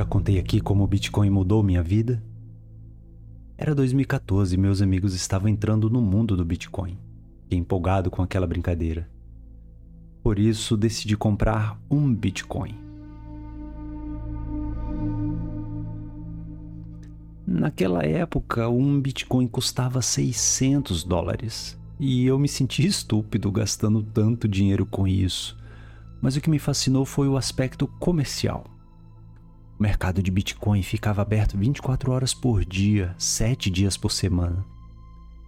Já contei aqui como o Bitcoin mudou minha vida? Era 2014 e meus amigos estavam entrando no mundo do Bitcoin. Empolgado com aquela brincadeira. Por isso, decidi comprar um Bitcoin. Naquela época, um Bitcoin custava 600 dólares e eu me senti estúpido gastando tanto dinheiro com isso. Mas o que me fascinou foi o aspecto comercial. O mercado de Bitcoin ficava aberto 24 horas por dia, 7 dias por semana.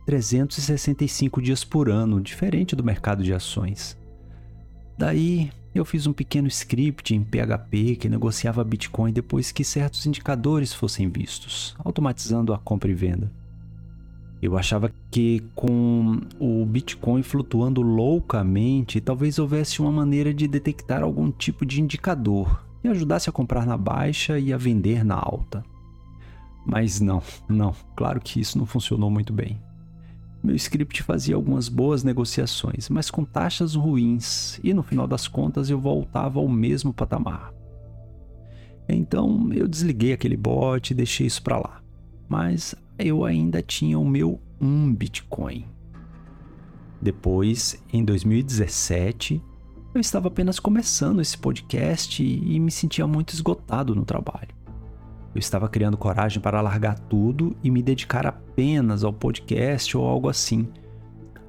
365 dias por ano, diferente do mercado de ações. Daí, eu fiz um pequeno script em PHP que negociava Bitcoin depois que certos indicadores fossem vistos, automatizando a compra e venda. Eu achava que com o Bitcoin flutuando loucamente, talvez houvesse uma maneira de detectar algum tipo de indicador e ajudasse a comprar na baixa e a vender na alta. Mas não, não, claro que isso não funcionou muito bem. Meu script fazia algumas boas negociações, mas com taxas ruins, e no final das contas eu voltava ao mesmo patamar. Então eu desliguei aquele bot e deixei isso para lá. Mas eu ainda tinha o meu 1 Bitcoin. Depois, em 2017, eu estava apenas começando esse podcast e me sentia muito esgotado no trabalho. Eu estava criando coragem para largar tudo e me dedicar apenas ao podcast ou algo assim.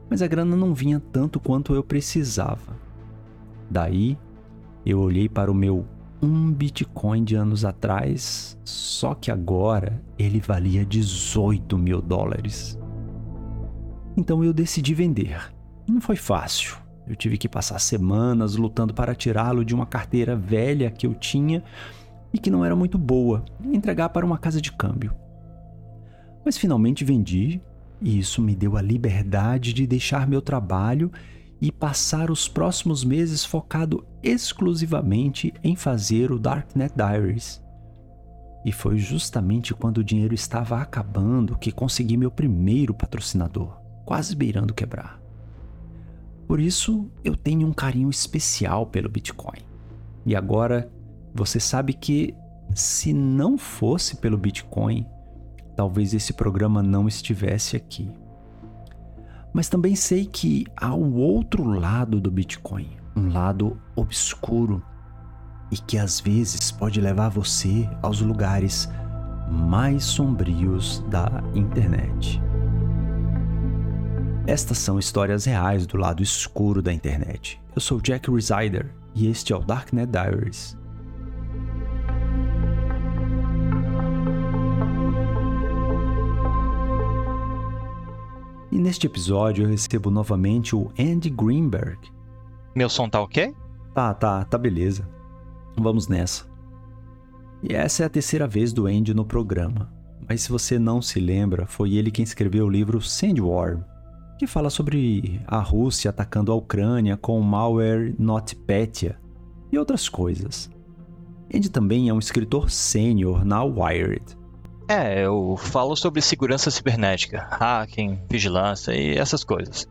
Mas a grana não vinha tanto quanto eu precisava. Daí, eu olhei para o meu um Bitcoin de anos atrás, só que agora ele valia 18 mil dólares. Então eu decidi vender. Não foi fácil, eu tive que passar semanas lutando para tirá-lo de uma carteira velha que eu tinha e que não era muito boa e entregar para uma casa de câmbio. Mas finalmente vendi e isso me deu a liberdade de deixar meu trabalho e passar os próximos meses focado exclusivamente em fazer o Darknet Diaries. E foi justamente quando o dinheiro estava acabando que consegui meu primeiro patrocinador, quase beirando quebrar. Por isso, eu tenho um carinho especial pelo Bitcoin. E agora, você sabe que se não fosse pelo Bitcoin, talvez esse programa não estivesse aqui. Mas também sei que há o outro lado do Bitcoin, um lado obscuro e que às vezes pode levar você aos lugares mais sombrios da internet. Estas são histórias reais do lado escuro da internet. Eu sou Jack Resider e este é o Darknet Diaries. E neste episódio eu recebo novamente o Andy Greenberg. Meu som tá ok? Tá, tá, tá beleza. Vamos nessa. E essa é a terceira vez do Andy no programa. Mas se você não se lembra, foi ele quem escreveu o livro Sandworm, que fala sobre a Rússia atacando a Ucrânia com o malware NotPetya e outras coisas. Andy também é um escritor sênior na Wired. É, eu falo sobre segurança cibernética, hacking, vigilância e essas coisas.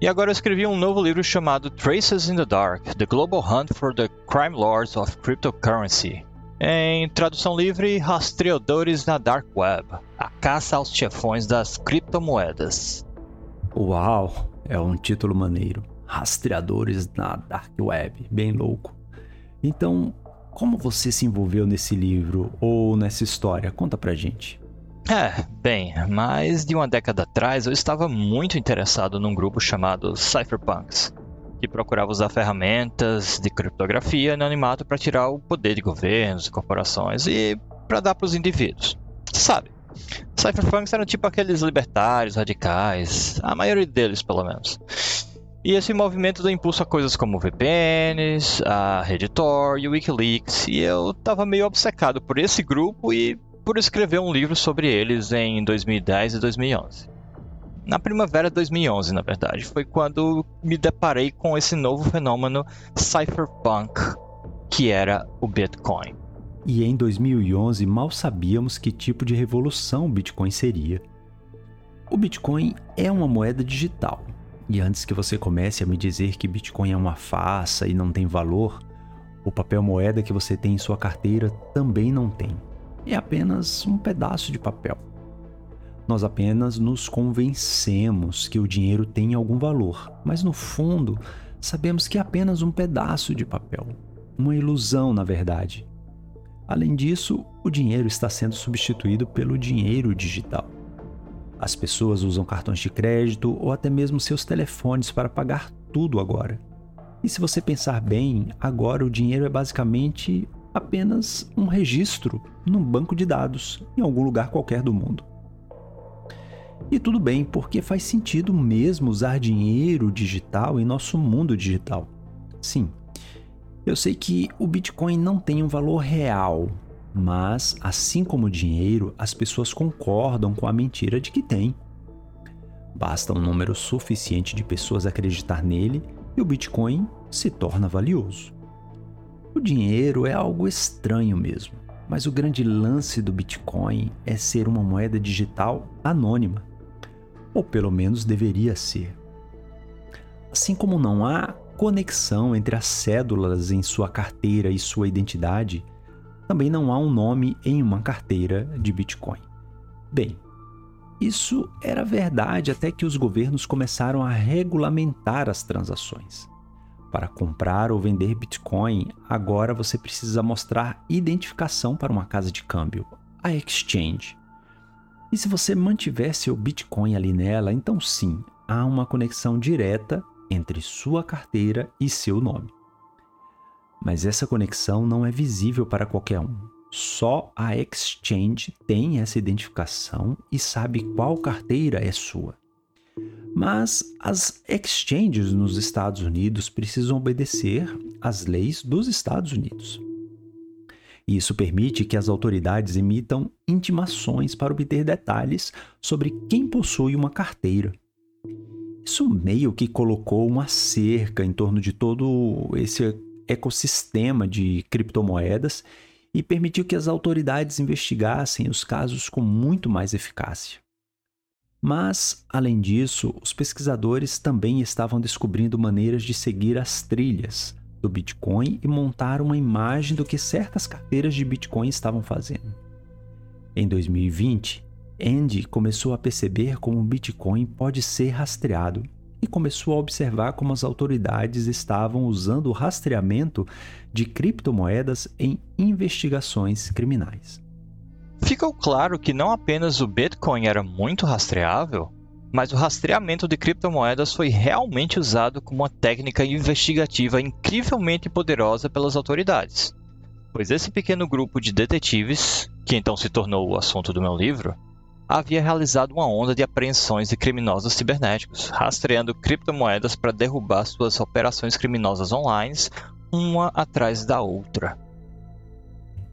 E agora eu escrevi um novo livro chamado Traces in the Dark: The Global Hunt for the Crime Lords of Cryptocurrency. Em tradução livre, Rastreadores na Dark Web A caça aos chefões das criptomoedas. Uau, é um título maneiro. Rastreadores na Dark Web, bem louco. Então, como você se envolveu nesse livro ou nessa história? Conta pra gente. É, bem, mais de uma década atrás eu estava muito interessado num grupo chamado Cypherpunks, que procurava usar ferramentas de criptografia e anonimato para tirar o poder de governos e corporações e para dar para os indivíduos. Sabe? Cypherpunks eram tipo aqueles libertários radicais, a maioria deles pelo menos. E esse movimento deu impulso a coisas como VPNs, a Redditor e o Wikileaks, e eu tava meio obcecado por esse grupo e por escrever um livro sobre eles em 2010 e 2011. Na primavera de 2011, na verdade, foi quando me deparei com esse novo fenômeno cypherpunk, que era o Bitcoin. E em 2011 mal sabíamos que tipo de revolução o Bitcoin seria. O Bitcoin é uma moeda digital. E antes que você comece a me dizer que Bitcoin é uma farsa e não tem valor, O papel moeda que você tem em sua carteira também não tem. É apenas um pedaço de papel. Nós apenas nos convencemos que o dinheiro tem algum valor, mas no fundo sabemos que é apenas um pedaço de papel. Uma ilusão, na verdade. Além disso, o dinheiro está sendo substituído pelo dinheiro digital. As pessoas usam cartões de crédito ou até mesmo seus telefones para pagar tudo agora. E se você pensar bem, agora o dinheiro é basicamente apenas um registro num banco de dados em algum lugar qualquer do mundo. E tudo bem, porque faz sentido mesmo usar dinheiro digital em nosso mundo digital. Sim, eu sei que o Bitcoin não tem um valor real, mas assim como o dinheiro, as pessoas concordam com a mentira de que tem. Basta um número suficiente de pessoas acreditar nele e o Bitcoin se torna valioso. O dinheiro é algo estranho mesmo, mas o grande lance do Bitcoin é ser uma moeda digital anônima, ou pelo menos deveria ser. Assim como não há conexão entre as cédulas em sua carteira e sua identidade, também não há um nome em uma carteira de Bitcoin. Bem, isso era verdade até que os governos começaram a regulamentar as transações. Para comprar ou vender Bitcoin, agora você precisa mostrar identificação para uma casa de câmbio, a exchange. E se você mantiver seu Bitcoin ali nela, então sim, há uma conexão direta entre sua carteira e seu nome. Mas essa conexão não é visível para qualquer um. Só a exchange tem essa identificação e sabe qual carteira é sua. Mas as exchanges nos Estados Unidos precisam obedecer às leis dos Estados Unidos. Isso permite que as autoridades emitam intimações para obter detalhes sobre quem possui uma carteira. Isso meio que colocou uma cerca em torno de todo esse ecossistema de criptomoedas e permitiu que as autoridades investigassem os casos com muito mais eficácia. Mas, além disso, os pesquisadores também estavam descobrindo maneiras de seguir as trilhas do Bitcoin e montar uma imagem do que certas carteiras de Bitcoin estavam fazendo. Em 2020, Andy começou a perceber como o Bitcoin pode ser rastreado e começou a observar como as autoridades estavam usando o rastreamento de criptomoedas em investigações criminais. Ficou claro que não apenas o Bitcoin era muito rastreável, mas o rastreamento de criptomoedas foi realmente usado como uma técnica investigativa incrivelmente poderosa pelas autoridades. Pois esse pequeno grupo de detetives, que então se tornou o assunto do meu livro, havia realizado uma onda de apreensões de criminosos cibernéticos, rastreando criptomoedas para derrubar suas operações criminosas online, uma atrás da outra.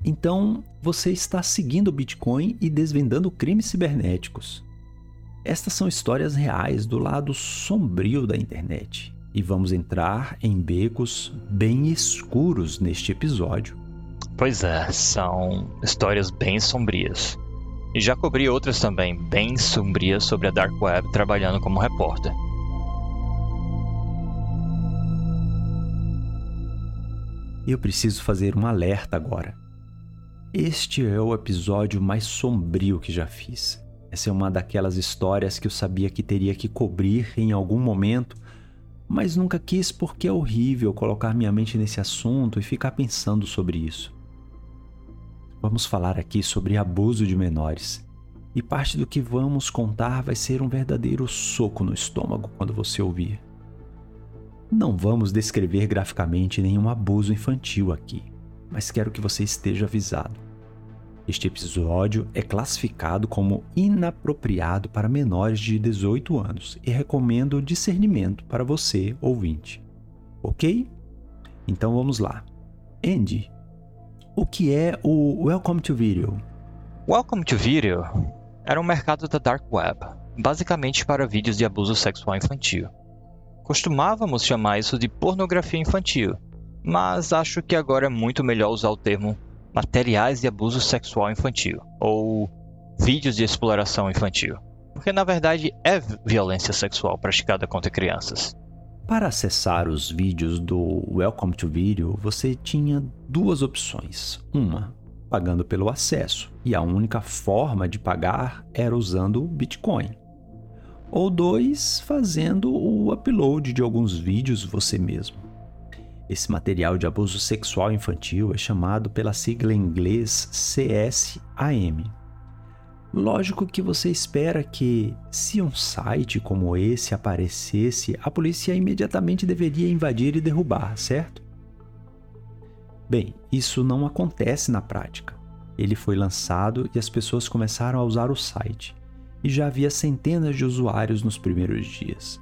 Então, você está seguindo o Bitcoin e desvendando crimes cibernéticos. Estas são histórias reais do lado sombrio da internet. E vamos entrar em becos bem escuros neste episódio. Pois é, são histórias bem sombrias. E já cobri outras também, bem sombrias, sobre a Dark Web trabalhando como repórter. Eu preciso fazer um alerta agora. Este é o episódio mais sombrio que já fiz. Essa é uma daquelas histórias que eu sabia que teria que cobrir em algum momento, mas nunca quis porque é horrível colocar minha mente nesse assunto e ficar pensando sobre isso. Vamos falar aqui sobre abuso de menores. E parte do que vamos contar vai ser um verdadeiro soco no estômago quando você ouvir. Não vamos descrever graficamente nenhum abuso infantil aqui, mas quero que você esteja avisado. Este episódio é classificado como inapropriado para menores de 18 anos e recomendo discernimento para você, ouvinte. Ok? Então vamos lá. Andy, o que é o Welcome to Video? Welcome to Video era um mercado da Dark Web, basicamente para vídeos de abuso sexual infantil. Costumávamos chamar isso de pornografia infantil, mas acho que agora é muito melhor usar o termo materiais de abuso sexual infantil ou vídeos de exploração infantil, porque na verdade é violência sexual praticada contra crianças. Para acessar os vídeos do Welcome to Video, você tinha duas opções. Uma, pagando pelo acesso, e a única forma de pagar era usando o Bitcoin. Ou dois, fazendo o upload de alguns vídeos você mesmo. Esse material de abuso sexual infantil é chamado pela sigla em inglês CSAM. Lógico que você espera que, se um site como esse aparecesse, a polícia imediatamente deveria invadir e derrubar, certo? Bem, isso não acontece na prática. Ele foi lançado e as pessoas começaram a usar o site, e já havia centenas de usuários nos primeiros dias.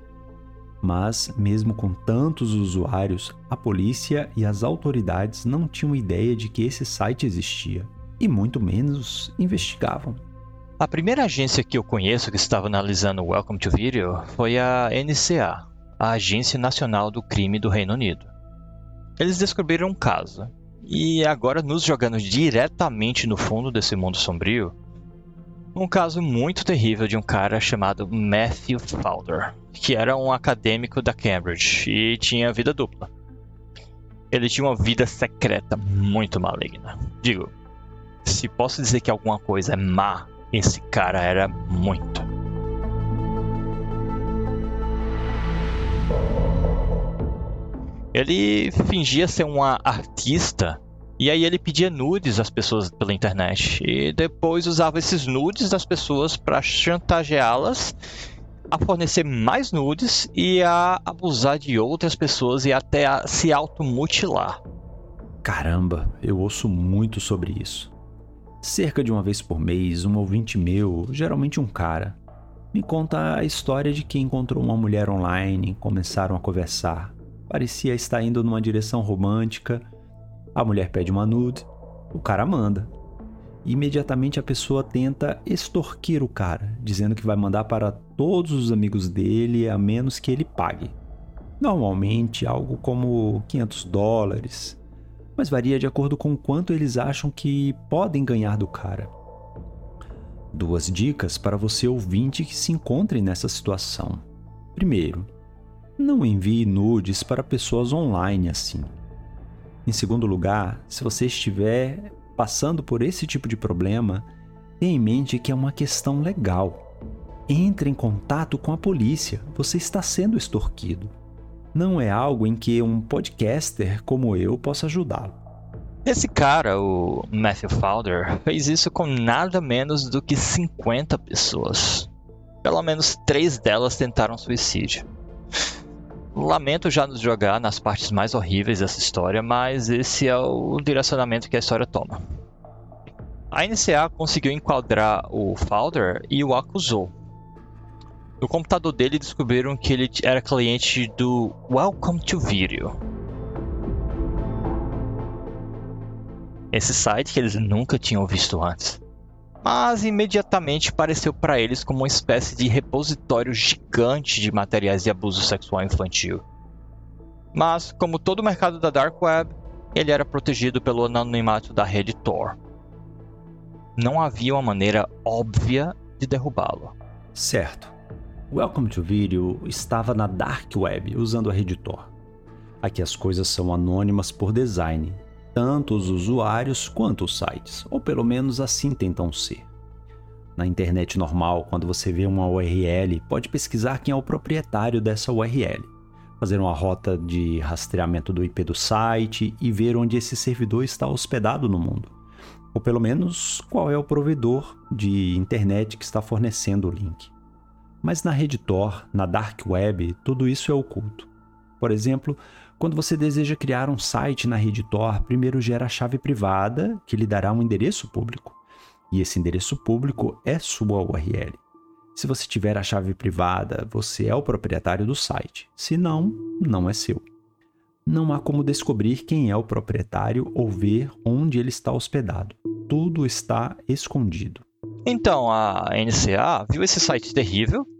Mas, mesmo com tantos usuários, a polícia e as autoridades não tinham ideia de que esse site existia, e muito menos investigavam. A primeira agência que eu conheço que estava analisando o Welcome to Video foi a NCA, a Agência Nacional do Crime do Reino Unido. Eles descobriram um caso, e agora nos jogando diretamente no fundo desse mundo sombrio, um caso muito terrível de um cara chamado Matthew Fowler, que era um acadêmico da Cambridge e tinha vida dupla. Ele tinha uma vida secreta muito maligna. Digo, se posso dizer que alguma coisa é má, esse cara era muito. Ele fingia ser uma artista e aí ele pedia nudes às pessoas pela internet e depois usava esses nudes das pessoas para chantageá-las a fornecer mais nudes e a abusar de outras pessoas e até a se automutilar. Caramba, eu ouço muito sobre isso. Cerca de uma vez por mês, um ouvinte meu, geralmente um cara, me conta a história de que encontrou uma mulher online, começaram a conversar. Parecia estar indo numa direção romântica a mulher pede uma nude, o cara manda. Imediatamente a pessoa tenta extorquir o cara, dizendo que vai mandar para todos os amigos dele a menos que ele pague. Normalmente algo como 500 dólares, mas varia de acordo com quanto eles acham que podem ganhar do cara. Duas dicas para você ouvinte que se encontre nessa situação. Primeiro, não envie nudes para pessoas online assim. Em segundo lugar, se você estiver passando por esse tipo de problema, tenha em mente que é uma questão legal. Entre em contato com a polícia, você está sendo extorquido. Não é algo em que um podcaster como eu possa ajudá-lo. Esse cara, o Matthew Fowler, fez isso com nada menos do que 50 pessoas. Pelo menos três delas tentaram suicídio. Lamento já nos jogar nas partes mais horríveis dessa história, mas esse é o direcionamento que a história toma. A NCA conseguiu enquadrar o Fowler e o acusou. No computador dele descobriram que ele era cliente do Welcome to Video. Esse site que eles nunca tinham visto antes mas imediatamente pareceu para eles como uma espécie de repositório gigante de materiais de abuso sexual infantil. Mas, como todo o mercado da Dark Web, ele era protegido pelo anonimato da rede Tor. Não havia uma maneira óbvia de derrubá-lo. Certo. Welcome to Video estava na Dark Web usando a rede Tor. Aqui as coisas são anônimas por design, tanto os usuários quanto os sites, ou pelo menos assim tentam ser. Na internet normal, quando você vê uma URL, pode pesquisar quem é o proprietário dessa URL, fazer uma rota de rastreamento do IP do site e ver onde esse servidor está hospedado no mundo, ou pelo menos qual é o provedor de internet que está fornecendo o link. Mas na rede Tor, na Dark Web, tudo isso é oculto. Por exemplo, quando você deseja criar um site na rede Tor, primeiro gera a chave privada, que lhe dará um endereço público. E esse endereço público é sua URL. Se você tiver a chave privada, você é o proprietário do site. Se não, não é seu. Não há como descobrir quem é o proprietário ou ver onde ele está hospedado. Tudo está escondido. Então a NCA viu esse site terrível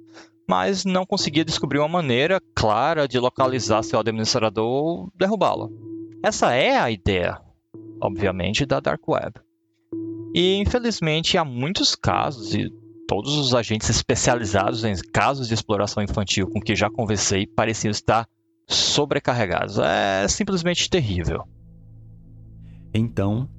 mas não conseguia descobrir uma maneira clara de localizar seu administrador ou derrubá-lo. Essa é a ideia, obviamente, da Dark Web. E infelizmente há muitos casos, e todos os agentes especializados em casos de exploração infantil com que já conversei pareciam estar sobrecarregados. É simplesmente terrível. Então,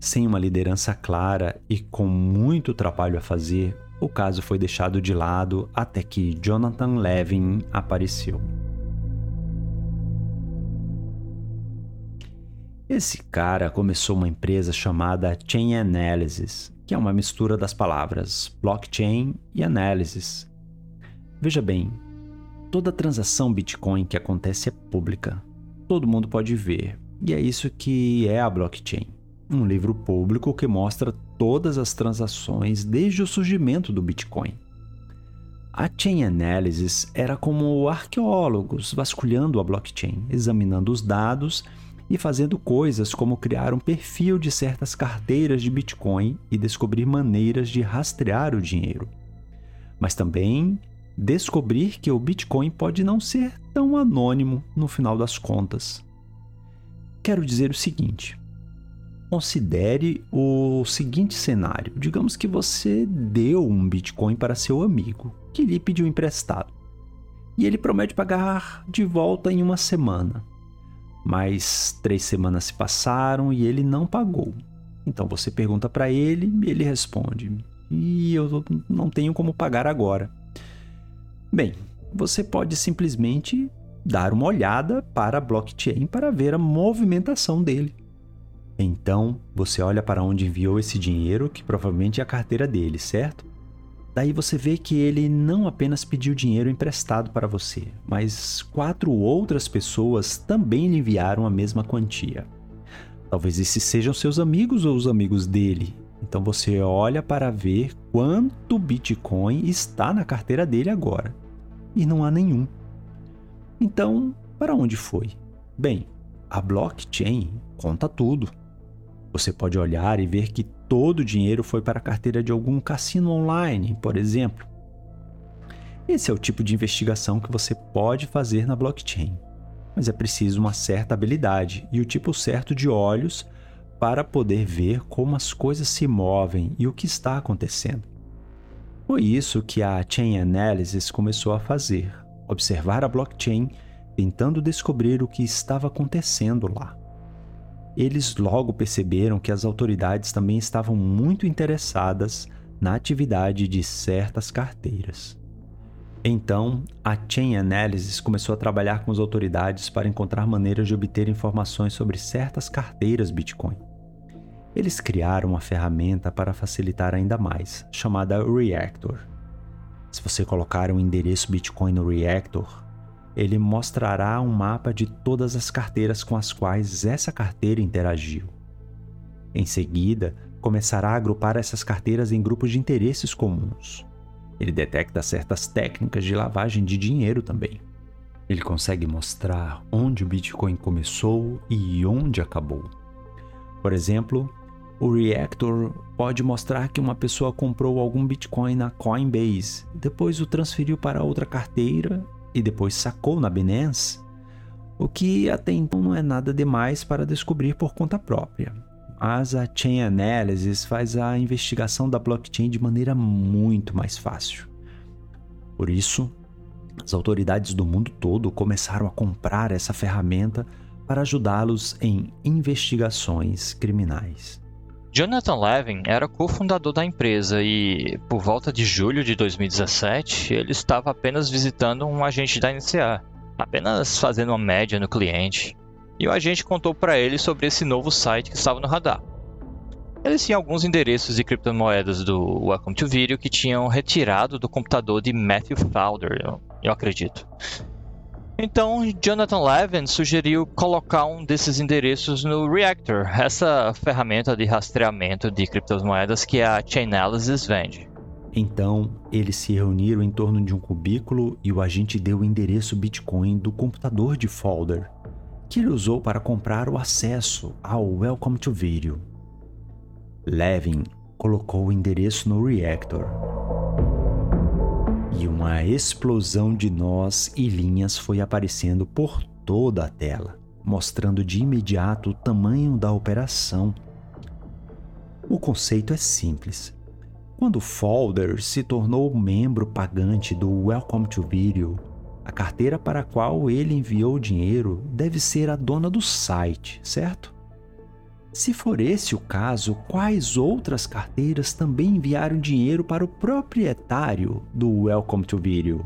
sem uma liderança clara e com muito trabalho a fazer, o caso foi deixado de lado até que Jonathan Levin apareceu. Esse cara começou uma empresa chamada Chain Analysis, que é uma mistura das palavras blockchain e analysis. Veja bem, toda transação Bitcoin que acontece é pública. Todo mundo pode ver, e é isso que é a blockchain. Um livro público que mostra todas as transações desde o surgimento do Bitcoin. A Chain Analysis era como arqueólogos vasculhando a blockchain, examinando os dados e fazendo coisas como criar um perfil de certas carteiras de Bitcoin e descobrir maneiras de rastrear o dinheiro. Mas também descobrir que o Bitcoin pode não ser tão anônimo no final das contas. Quero dizer o seguinte: considere o seguinte cenário. Digamos que você deu um Bitcoin para seu amigo, que lhe pediu emprestado. E ele promete pagar de volta em uma semana. Mas três semanas se passaram e ele não pagou. Então você pergunta para ele e ele responde: E eu não tenho como pagar agora. Bem, você pode simplesmente dar uma olhada para a blockchain para ver a movimentação dele. Então, você olha para onde enviou esse dinheiro, que provavelmente é a carteira dele, certo? Daí você vê que ele não apenas pediu dinheiro emprestado para você, mas quatro outras pessoas também lhe enviaram a mesma quantia. Talvez esses sejam seus amigos ou os amigos dele. Então você olha para ver quanto Bitcoin está na carteira dele agora. E não há nenhum. Então, para onde foi? Bem, a blockchain conta tudo. Você pode olhar e ver que todo o dinheiro foi para a carteira de algum cassino online, por exemplo. Esse é o tipo de investigação que você pode fazer na blockchain, mas é preciso uma certa habilidade e o tipo certo de olhos para poder ver como as coisas se movem e o que está acontecendo. Foi isso que a Chain Analysis começou a fazer: observar a blockchain, tentando descobrir o que estava acontecendo lá eles logo perceberam que as autoridades também estavam muito interessadas na atividade de certas carteiras. Então, a Chain Analysis começou a trabalhar com as autoridades para encontrar maneiras de obter informações sobre certas carteiras Bitcoin. Eles criaram uma ferramenta para facilitar ainda mais, chamada Reactor. Se você colocar um endereço Bitcoin no Reactor, ele mostrará um mapa de todas as carteiras com as quais essa carteira interagiu. Em seguida, começará a agrupar essas carteiras em grupos de interesses comuns. Ele detecta certas técnicas de lavagem de dinheiro também. Ele consegue mostrar onde o Bitcoin começou e onde acabou. Por exemplo, o Reactor pode mostrar que uma pessoa comprou algum Bitcoin na Coinbase, depois o transferiu para outra carteira e depois sacou na Binance, o que até então não é nada demais para descobrir por conta própria. Mas a Chain Analysis faz a investigação da blockchain de maneira muito mais fácil. Por isso, as autoridades do mundo todo começaram a comprar essa ferramenta para ajudá-los em investigações criminais. Jonathan Levin era cofundador da empresa e, por volta de julho de 2017, ele estava apenas visitando um agente da NCA, apenas fazendo uma média no cliente. E o agente contou para ele sobre esse novo site que estava no radar. Eles tinham alguns endereços de criptomoedas do Welcome to Video que tinham retirado do computador de Matthew Fowler, eu acredito. Então, Jonathan Levin sugeriu colocar um desses endereços no Reactor, essa ferramenta de rastreamento de criptomoedas que a Chainalysis vende. Então, eles se reuniram em torno de um cubículo e o agente deu o endereço Bitcoin do computador de Folder, que ele usou para comprar o acesso ao Welcome to Video. Levin colocou o endereço no Reactor e uma explosão de nós e linhas foi aparecendo por toda a tela, mostrando de imediato o tamanho da operação. O conceito é simples. Quando Folder se tornou membro pagante do Welcome to Video, a carteira para a qual ele enviou o dinheiro deve ser a dona do site, certo? Se for esse o caso, quais outras carteiras também enviaram dinheiro para o proprietário do Welcome to Video?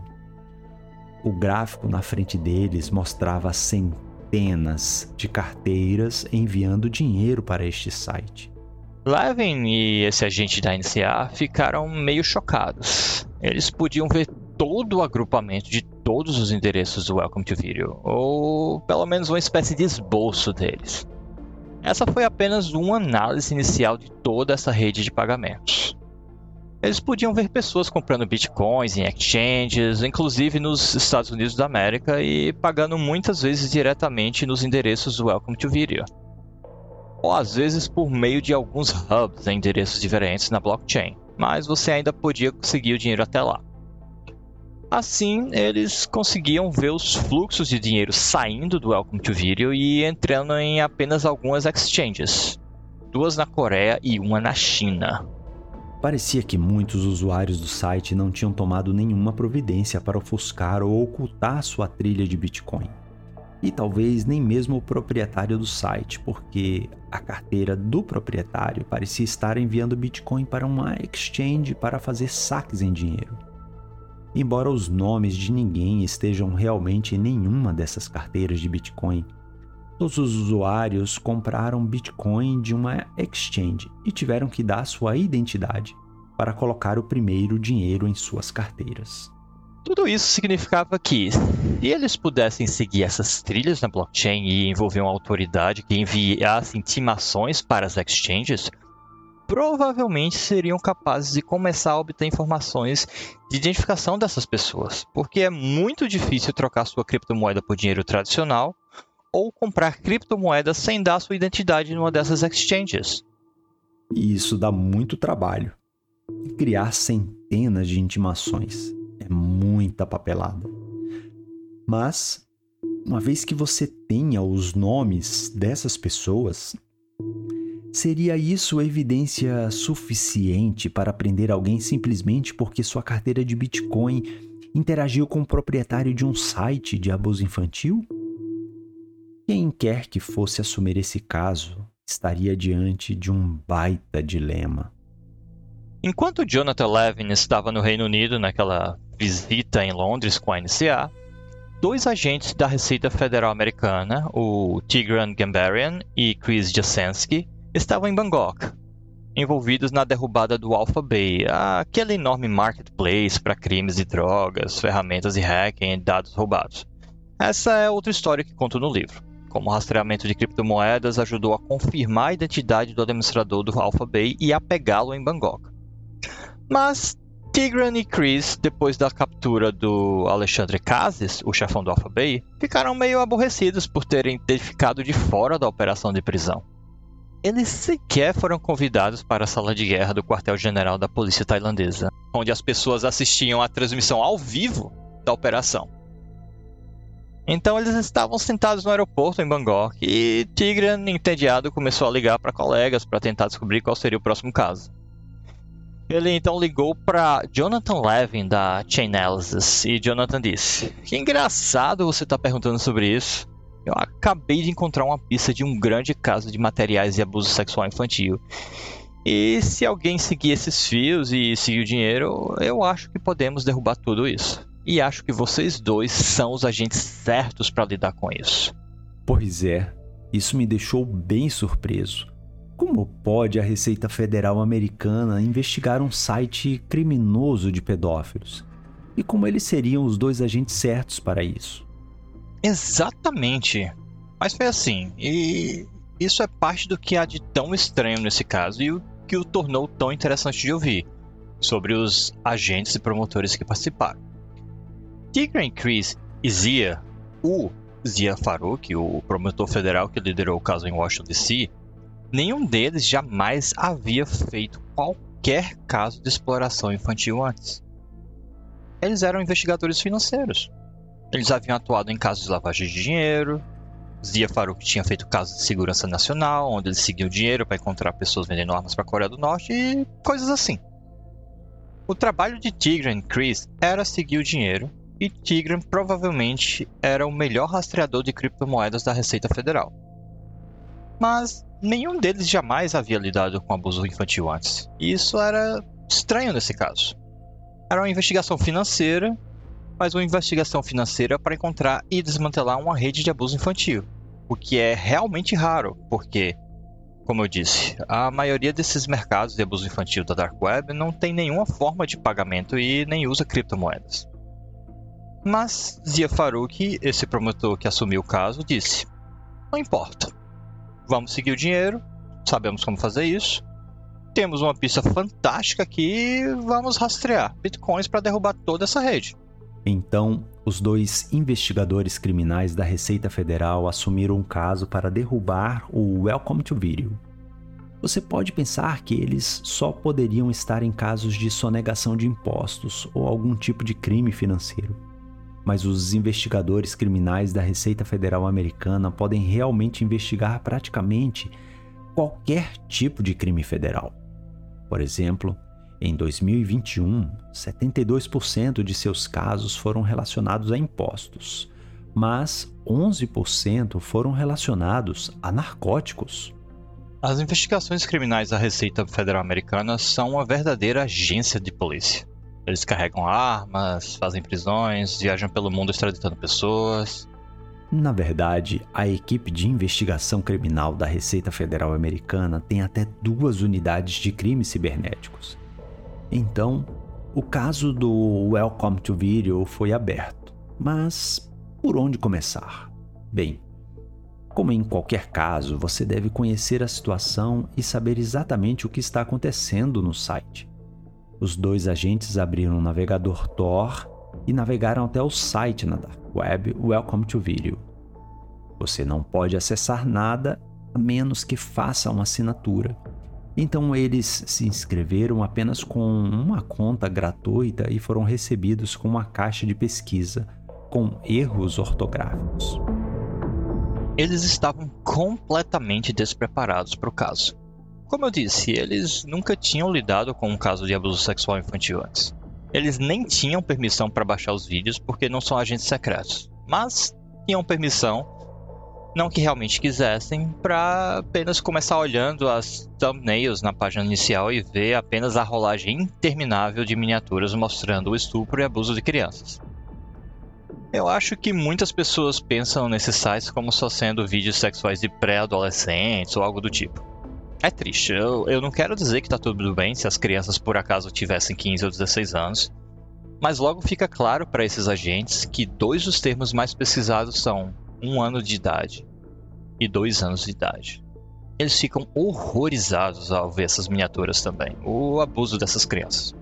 O gráfico na frente deles mostrava centenas de carteiras enviando dinheiro para este site. Levin e esse agente da NCA ficaram meio chocados. Eles podiam ver todo o agrupamento de todos os endereços do Welcome to Video, ou pelo menos uma espécie de esboço deles. Essa foi apenas uma análise inicial de toda essa rede de pagamentos. Eles podiam ver pessoas comprando bitcoins em exchanges, inclusive nos Estados Unidos da América, e pagando muitas vezes diretamente nos endereços Welcome to Video. Ou às vezes por meio de alguns hubs em endereços diferentes na blockchain, mas você ainda podia conseguir o dinheiro até lá. Assim, eles conseguiam ver os fluxos de dinheiro saindo do Welcome to Video e entrando em apenas algumas exchanges, duas na Coreia e uma na China. Parecia que muitos usuários do site não tinham tomado nenhuma providência para ofuscar ou ocultar sua trilha de Bitcoin. E talvez nem mesmo o proprietário do site, porque a carteira do proprietário parecia estar enviando Bitcoin para uma exchange para fazer saques em dinheiro. Embora os nomes de ninguém estejam realmente em nenhuma dessas carteiras de Bitcoin, todos os usuários compraram Bitcoin de uma exchange e tiveram que dar sua identidade para colocar o primeiro dinheiro em suas carteiras. Tudo isso significava que, se eles pudessem seguir essas trilhas na blockchain e envolver uma autoridade que enviasse intimações para as exchanges, provavelmente seriam capazes de começar a obter informações de identificação dessas pessoas, porque é muito difícil trocar sua criptomoeda por dinheiro tradicional ou comprar criptomoedas sem dar sua identidade numa dessas exchanges. E isso dá muito trabalho. Criar centenas de intimações é muita papelada. Mas, uma vez que você tenha os nomes dessas pessoas, Seria isso evidência suficiente para prender alguém simplesmente porque sua carteira de Bitcoin interagiu com o proprietário de um site de abuso infantil? Quem quer que fosse assumir esse caso estaria diante de um baita dilema. Enquanto Jonathan Levin estava no Reino Unido naquela visita em Londres com a NCA, dois agentes da Receita Federal Americana, o Tigran Gambarian e Chris Jasensky, estavam em Bangkok, envolvidos na derrubada do Alpha Bay, aquele enorme marketplace para crimes de drogas, ferramentas de hacking e dados roubados. Essa é outra história que conto no livro. Como o rastreamento de criptomoedas ajudou a confirmar a identidade do administrador do Alpha Bay e a pegá-lo em Bangkok. Mas Tigran e Chris, depois da captura do Alexandre Casas, o chefão do Alpha Bay, ficaram meio aborrecidos por terem ficado de fora da operação de prisão eles sequer foram convidados para a sala de guerra do quartel-general da polícia tailandesa, onde as pessoas assistiam à transmissão ao vivo da operação. Então eles estavam sentados no aeroporto em Bangkok e Tigran, entediado, começou a ligar para colegas para tentar descobrir qual seria o próximo caso. Ele então ligou para Jonathan Levin da Chainalysis e Jonathan disse: Que engraçado você estar tá perguntando sobre isso. Eu acabei de encontrar uma pista de um grande caso de materiais de abuso sexual infantil. E se alguém seguir esses fios e seguir o dinheiro, eu acho que podemos derrubar tudo isso. E acho que vocês dois são os agentes certos para lidar com isso. Pois é, isso me deixou bem surpreso. Como pode a Receita Federal Americana investigar um site criminoso de pedófilos? E como eles seriam os dois agentes certos para isso? Exatamente. Mas foi assim. E isso é parte do que há de tão estranho nesse caso e o que o tornou tão interessante de ouvir sobre os agentes e promotores que participaram. Tigran Chris e Zia, o Zia Farouk, o promotor federal que liderou o caso em Washington DC, nenhum deles jamais havia feito qualquer caso de exploração infantil antes. Eles eram investigadores financeiros. Eles haviam atuado em casos de lavagem de dinheiro. Zia Farouk tinha feito casos de segurança nacional, onde eles seguiam dinheiro para encontrar pessoas vendendo armas para a Coreia do Norte e coisas assim. O trabalho de Tigran e Chris era seguir o dinheiro e Tigran provavelmente era o melhor rastreador de criptomoedas da Receita Federal. Mas nenhum deles jamais havia lidado com abuso infantil antes. E isso era estranho nesse caso. Era uma investigação financeira, mas uma investigação financeira para encontrar e desmantelar uma rede de abuso infantil. O que é realmente raro, porque, como eu disse, a maioria desses mercados de abuso infantil da Dark Web não tem nenhuma forma de pagamento e nem usa criptomoedas. Mas Zia Farouk, esse promotor que assumiu o caso, disse: Não importa. Vamos seguir o dinheiro, sabemos como fazer isso. Temos uma pista fantástica aqui, vamos rastrear bitcoins para derrubar toda essa rede. Então, os dois investigadores criminais da Receita Federal assumiram um caso para derrubar o Welcome to Video. Você pode pensar que eles só poderiam estar em casos de sonegação de impostos ou algum tipo de crime financeiro mas os investigadores criminais da Receita Federal Americana podem realmente investigar praticamente qualquer tipo de crime federal. Por exemplo, em 2021, 72% de seus casos foram relacionados a impostos, mas 11% foram relacionados a narcóticos. As investigações criminais da Receita Federal Americana são uma verdadeira agência de polícia. Eles carregam armas, fazem prisões, viajam pelo mundo extraditando pessoas. Na verdade, a equipe de investigação criminal da Receita Federal Americana tem até duas unidades de crimes cibernéticos. Então, o caso do Welcome to Video foi aberto. Mas por onde começar? Bem, como em qualquer caso, você deve conhecer a situação e saber exatamente o que está acontecendo no site. Os dois agentes abriram o navegador Tor e navegaram até o site na Dark Web Welcome to Video. Você não pode acessar nada a menos que faça uma assinatura. Então eles se inscreveram apenas com uma conta gratuita e foram recebidos com uma caixa de pesquisa com erros ortográficos. Eles estavam completamente despreparados para o caso. Como eu disse, eles nunca tinham lidado com um caso de abuso sexual infantil antes. Eles nem tinham permissão para baixar os vídeos porque não são agentes secretos, mas tinham permissão, não que realmente quisessem, para apenas começar olhando as thumbnails na página inicial e ver apenas a rolagem interminável de miniaturas mostrando o estupro e abuso de crianças. Eu acho que muitas pessoas pensam nesses sites como só sendo vídeos sexuais de pré-adolescentes ou algo do tipo. É triste. Eu, eu não quero dizer que tá tudo bem se as crianças por acaso tivessem 15 ou 16 anos. Mas logo fica claro para esses agentes que dois dos termos mais pesquisados são um ano de idade e dois anos de idade. Eles ficam horrorizados ao ver essas miniaturas também, o abuso dessas crianças.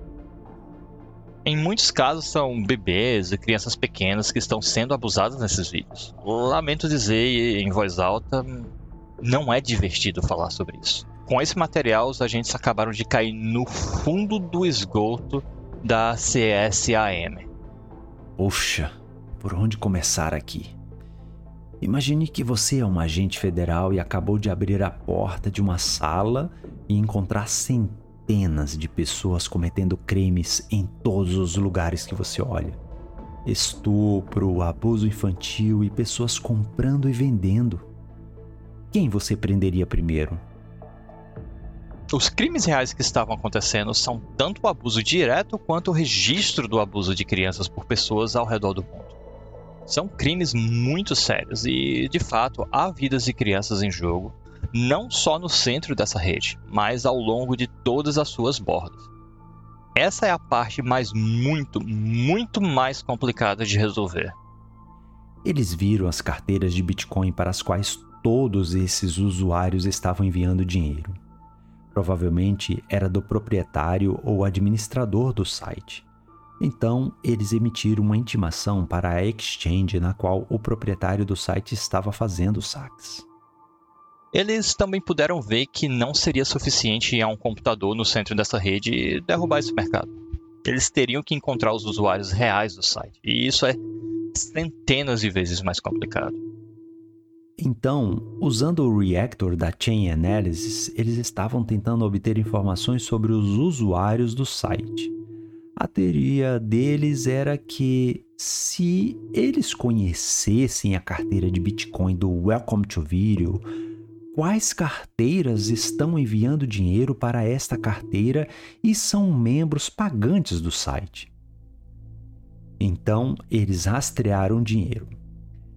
Em muitos casos são bebês e crianças pequenas que estão sendo abusadas nesses vídeos. Lamento dizer em voz alta, não é divertido falar sobre isso. Com esse material, os agentes acabaram de cair no fundo do esgoto da CSAM. Poxa, por onde começar aqui? Imagine que você é um agente federal e acabou de abrir a porta de uma sala e encontrar centenas de pessoas cometendo crimes em todos os lugares que você olha. Estupro, abuso infantil e pessoas comprando e vendendo. Quem você prenderia primeiro? Os crimes reais que estavam acontecendo são tanto o abuso direto quanto o registro do abuso de crianças por pessoas ao redor do mundo. São crimes muito sérios e, de fato, há vidas de crianças em jogo, não só no centro dessa rede, mas ao longo de todas as suas bordas. Essa é a parte mais muito, muito mais complicada de resolver. Eles viram as carteiras de Bitcoin para as quais todos esses usuários estavam enviando dinheiro. Provavelmente era do proprietário ou administrador do site. Então, eles emitiram uma intimação para a exchange na qual o proprietário do site estava fazendo saques. Eles também puderam ver que não seria suficiente ir a um computador no centro dessa rede e derrubar esse mercado. Eles teriam que encontrar os usuários reais do site, e isso é centenas de vezes mais complicado. Então, usando o reactor da Chain Analysis, eles estavam tentando obter informações sobre os usuários do site. A teoria deles era que se eles conhecessem a carteira de Bitcoin do Welcome to Video, quais carteiras estão enviando dinheiro para esta carteira e são membros pagantes do site? Então, eles rastrearam dinheiro.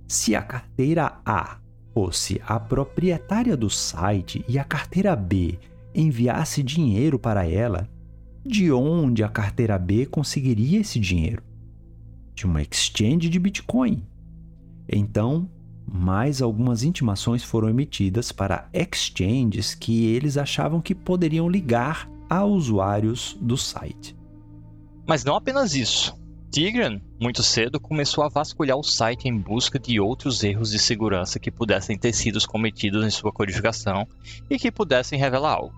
Se a carteira A fosse a proprietária do site e a carteira B enviasse dinheiro para ela, de onde a carteira B conseguiria esse dinheiro? De uma exchange de Bitcoin. Então, mais algumas intimações foram emitidas para exchanges que eles achavam que poderiam ligar a usuários do site. Mas não apenas isso. Tigran, muito cedo, começou a vasculhar o site em busca de outros erros de segurança que pudessem ter sido cometidos em sua codificação e que pudessem revelar algo.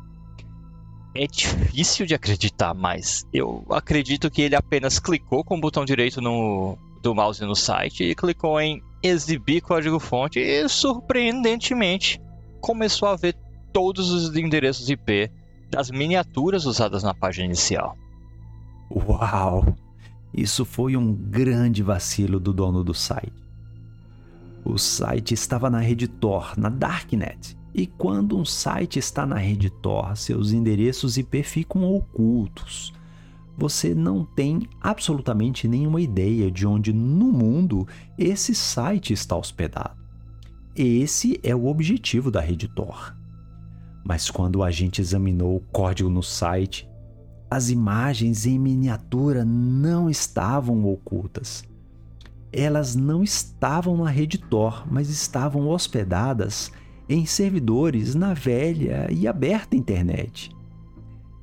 É difícil de acreditar, mas eu acredito que ele apenas clicou com o botão direito no, do mouse no site e clicou em exibir código-fonte e, surpreendentemente, começou a ver todos os endereços IP das miniaturas usadas na página inicial. Uau! Isso foi um grande vacilo do dono do site. O site estava na rede Tor, na Darknet, e quando um site está na rede Tor, seus endereços IP ficam ocultos. Você não tem absolutamente nenhuma ideia de onde no mundo esse site está hospedado. Esse é o objetivo da rede Tor. Mas quando a gente examinou o código no site, as imagens em miniatura não estavam ocultas. Elas não estavam na rede Tor, mas estavam hospedadas em servidores na velha e aberta internet.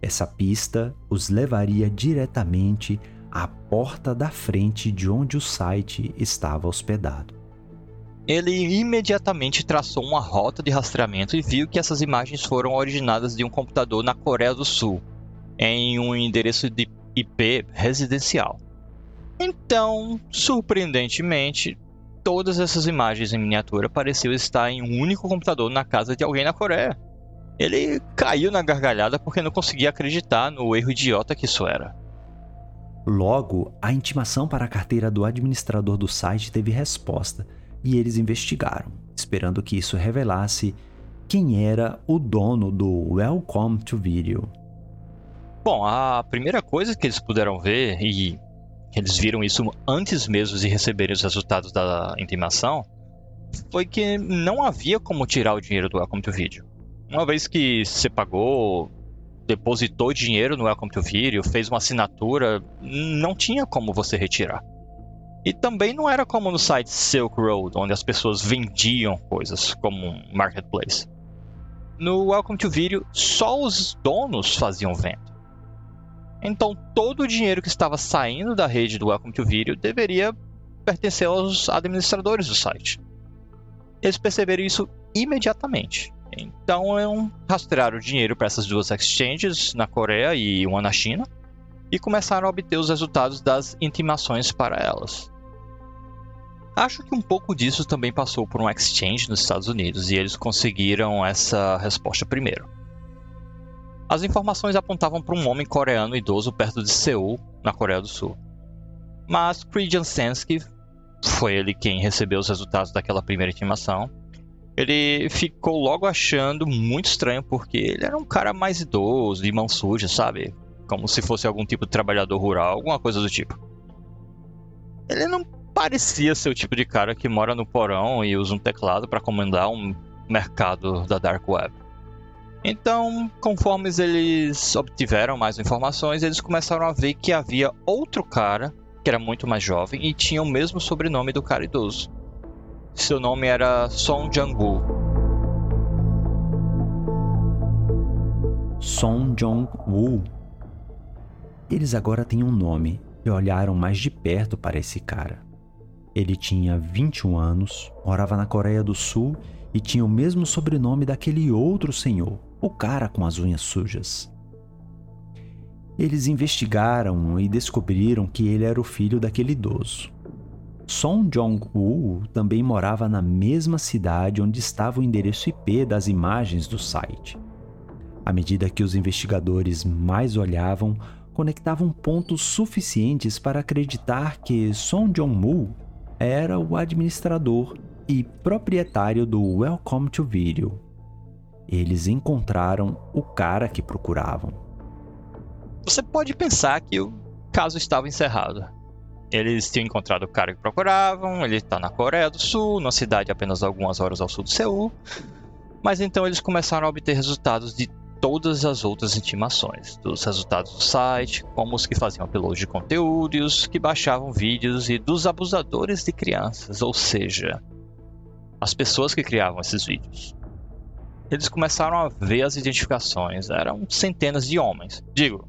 Essa pista os levaria diretamente à porta da frente de onde o site estava hospedado. Ele imediatamente traçou uma rota de rastreamento e viu que essas imagens foram originadas de um computador na Coreia do Sul, em um endereço de IP residencial. Então, surpreendentemente, todas essas imagens em miniatura pareciam estar em um único computador na casa de alguém na Coreia. Ele caiu na gargalhada porque não conseguia acreditar no erro idiota que isso era. Logo, a intimação para a carteira do administrador do site teve resposta e eles investigaram, esperando que isso revelasse quem era o dono do Welcome to Video. Bom, a primeira coisa que eles puderam ver e eles viram isso antes mesmo de receberem os resultados da intimação, foi que não havia como tirar o dinheiro do Welcome to Video. Uma vez que você pagou, depositou dinheiro no Welcome to Video, fez uma assinatura, não tinha como você retirar. E também não era como no site Silk Road, onde as pessoas vendiam coisas como um marketplace. No Welcome to Video, só os donos faziam venda. Então todo o dinheiro que estava saindo da rede do Welcome to Video deveria pertencer aos administradores do site. Eles perceberam isso imediatamente. Então rastrearam o dinheiro para essas duas exchanges na Coreia e uma na China e começaram a obter os resultados das intimações para elas. Acho que um pouco disso também passou por um exchange nos Estados Unidos e eles conseguiram essa resposta primeiro. As informações apontavam para um homem coreano idoso perto de Seul, na Coreia do Sul. Mas Kree Sensky foi ele quem recebeu os resultados daquela primeira intimação. Ele ficou logo achando muito estranho porque ele era um cara mais idoso, de mão suja, sabe? Como se fosse algum tipo de trabalhador rural, alguma coisa do tipo. Ele não parecia ser o tipo de cara que mora no porão e usa um teclado para comandar um mercado da Dark Web. Então, conforme eles obtiveram mais informações, eles começaram a ver que havia outro cara que era muito mais jovem e tinha o mesmo sobrenome do cara idoso. Seu nome era Song Jang-woo. Song Jong-woo. Eles agora têm um nome e olharam mais de perto para esse cara. Ele tinha 21 anos, morava na Coreia do Sul e tinha o mesmo sobrenome daquele outro senhor, o cara com as unhas sujas. Eles investigaram e descobriram que ele era o filho daquele idoso. Song Jong-woo também morava na mesma cidade onde estava o endereço IP das imagens do site. À medida que os investigadores mais olhavam, conectavam pontos suficientes para acreditar que Song Jong-moo era o administrador e proprietário do Welcome to Video. Eles encontraram o cara que procuravam. Você pode pensar que o caso estava encerrado. Eles tinham encontrado o cara que procuravam, ele está na Coreia do Sul, numa cidade apenas algumas horas ao sul de Seul. Mas então eles começaram a obter resultados de todas as outras intimações, dos resultados do site, como os que faziam upload de conteúdo e os que baixavam vídeos e dos abusadores de crianças, ou seja, as pessoas que criavam esses vídeos. Eles começaram a ver as identificações, eram centenas de homens. Digo,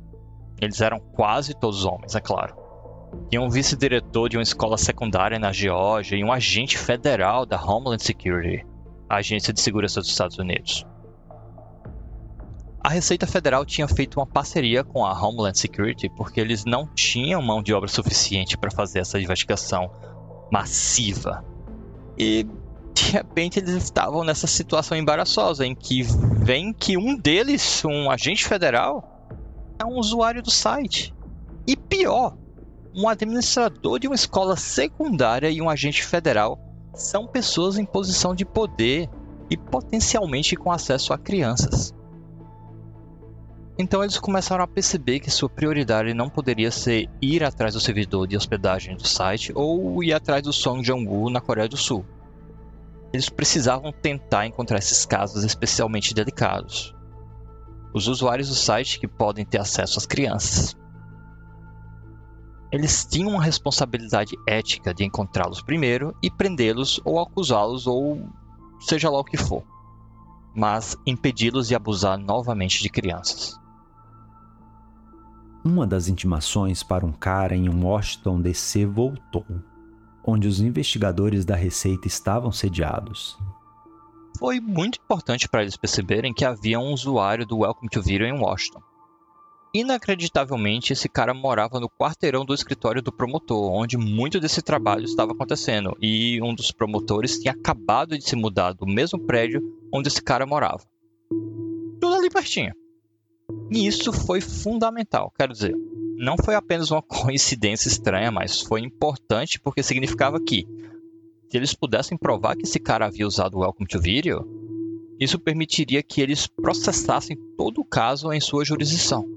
eles eram quase todos homens, é claro. Tinha um vice-diretor de uma escola secundária na Geórgia e um agente federal da Homeland Security, a agência de segurança dos Estados Unidos. A Receita Federal tinha feito uma parceria com a Homeland Security porque eles não tinham mão de obra suficiente para fazer essa investigação massiva. E de repente eles estavam nessa situação embaraçosa em que vem que um deles, um agente federal, é um usuário do site. E pior, um administrador de uma escola secundária e um agente federal são pessoas em posição de poder e potencialmente com acesso a crianças. Então eles começaram a perceber que sua prioridade não poderia ser ir atrás do servidor de hospedagem do site ou ir atrás do Song Jong-woo na Coreia do Sul. Eles precisavam tentar encontrar esses casos especialmente delicados. Os usuários do site que podem ter acesso às crianças eles tinham uma responsabilidade ética de encontrá-los primeiro e prendê-los ou acusá-los ou seja lá o que for, mas impedi-los de abusar novamente de crianças. Uma das intimações para um cara em Washington DC voltou, onde os investigadores da Receita estavam sediados. Foi muito importante para eles perceberem que havia um usuário do Welcome to Video em Washington Inacreditavelmente, esse cara morava no quarteirão do escritório do promotor, onde muito desse trabalho estava acontecendo, e um dos promotores tinha acabado de se mudar do mesmo prédio onde esse cara morava. Tudo ali pertinho. E isso foi fundamental, quero dizer, não foi apenas uma coincidência estranha, mas foi importante porque significava que, se eles pudessem provar que esse cara havia usado o Welcome to Video, isso permitiria que eles processassem todo o caso em sua jurisdição.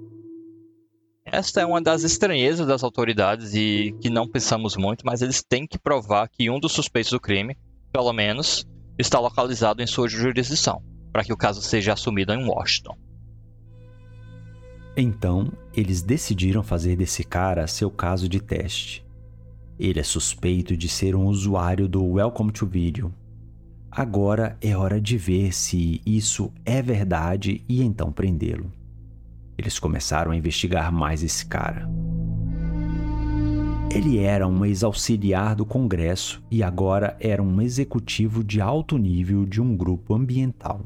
Esta é uma das estranhezas das autoridades e que não pensamos muito, mas eles têm que provar que um dos suspeitos do crime, pelo menos, está localizado em sua jurisdição, para que o caso seja assumido em Washington. Então, eles decidiram fazer desse cara seu caso de teste. Ele é suspeito de ser um usuário do Welcome to Video. Agora é hora de ver se isso é verdade e então prendê-lo. Eles começaram a investigar mais esse cara. Ele era um ex-auxiliar do Congresso e agora era um executivo de alto nível de um grupo ambiental.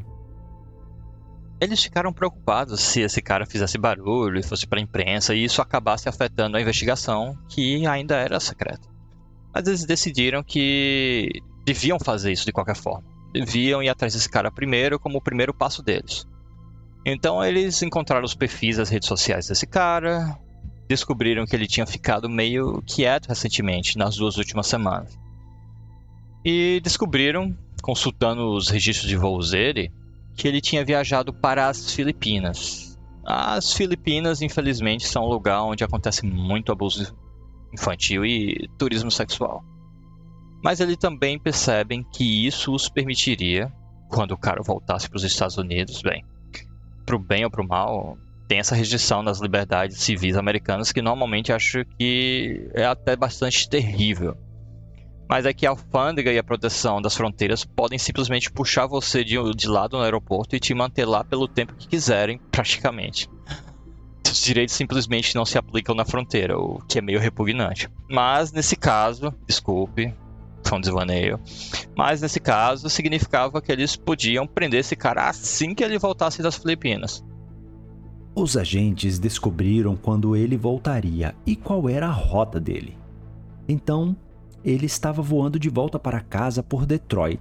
Eles ficaram preocupados se esse cara fizesse barulho e fosse para a imprensa e isso acabasse afetando a investigação, que ainda era secreta. Mas eles decidiram que deviam fazer isso de qualquer forma. Deviam ir atrás desse cara primeiro, como o primeiro passo deles. Então eles encontraram os perfis das redes sociais desse cara, descobriram que ele tinha ficado meio quieto recentemente, nas duas últimas semanas. E descobriram, consultando os registros de voos dele, que ele tinha viajado para as Filipinas. As Filipinas, infelizmente, são um lugar onde acontece muito abuso infantil e turismo sexual. Mas eles também percebem que isso os permitiria, quando o cara voltasse para os Estados Unidos, bem, pro bem ou pro mal, tem essa restrição nas liberdades civis americanas que normalmente acho que é até bastante terrível. Mas é que a alfândega e a proteção das fronteiras podem simplesmente puxar você de, de lado no aeroporto e te manter lá pelo tempo que quiserem, praticamente. Os direitos simplesmente não se aplicam na fronteira, o que é meio repugnante. Mas nesse caso, desculpe, foi um desvaneio. Mas nesse caso, significava que eles podiam prender esse cara assim que ele voltasse das Filipinas. Os agentes descobriram quando ele voltaria e qual era a rota dele. Então, ele estava voando de volta para casa por Detroit.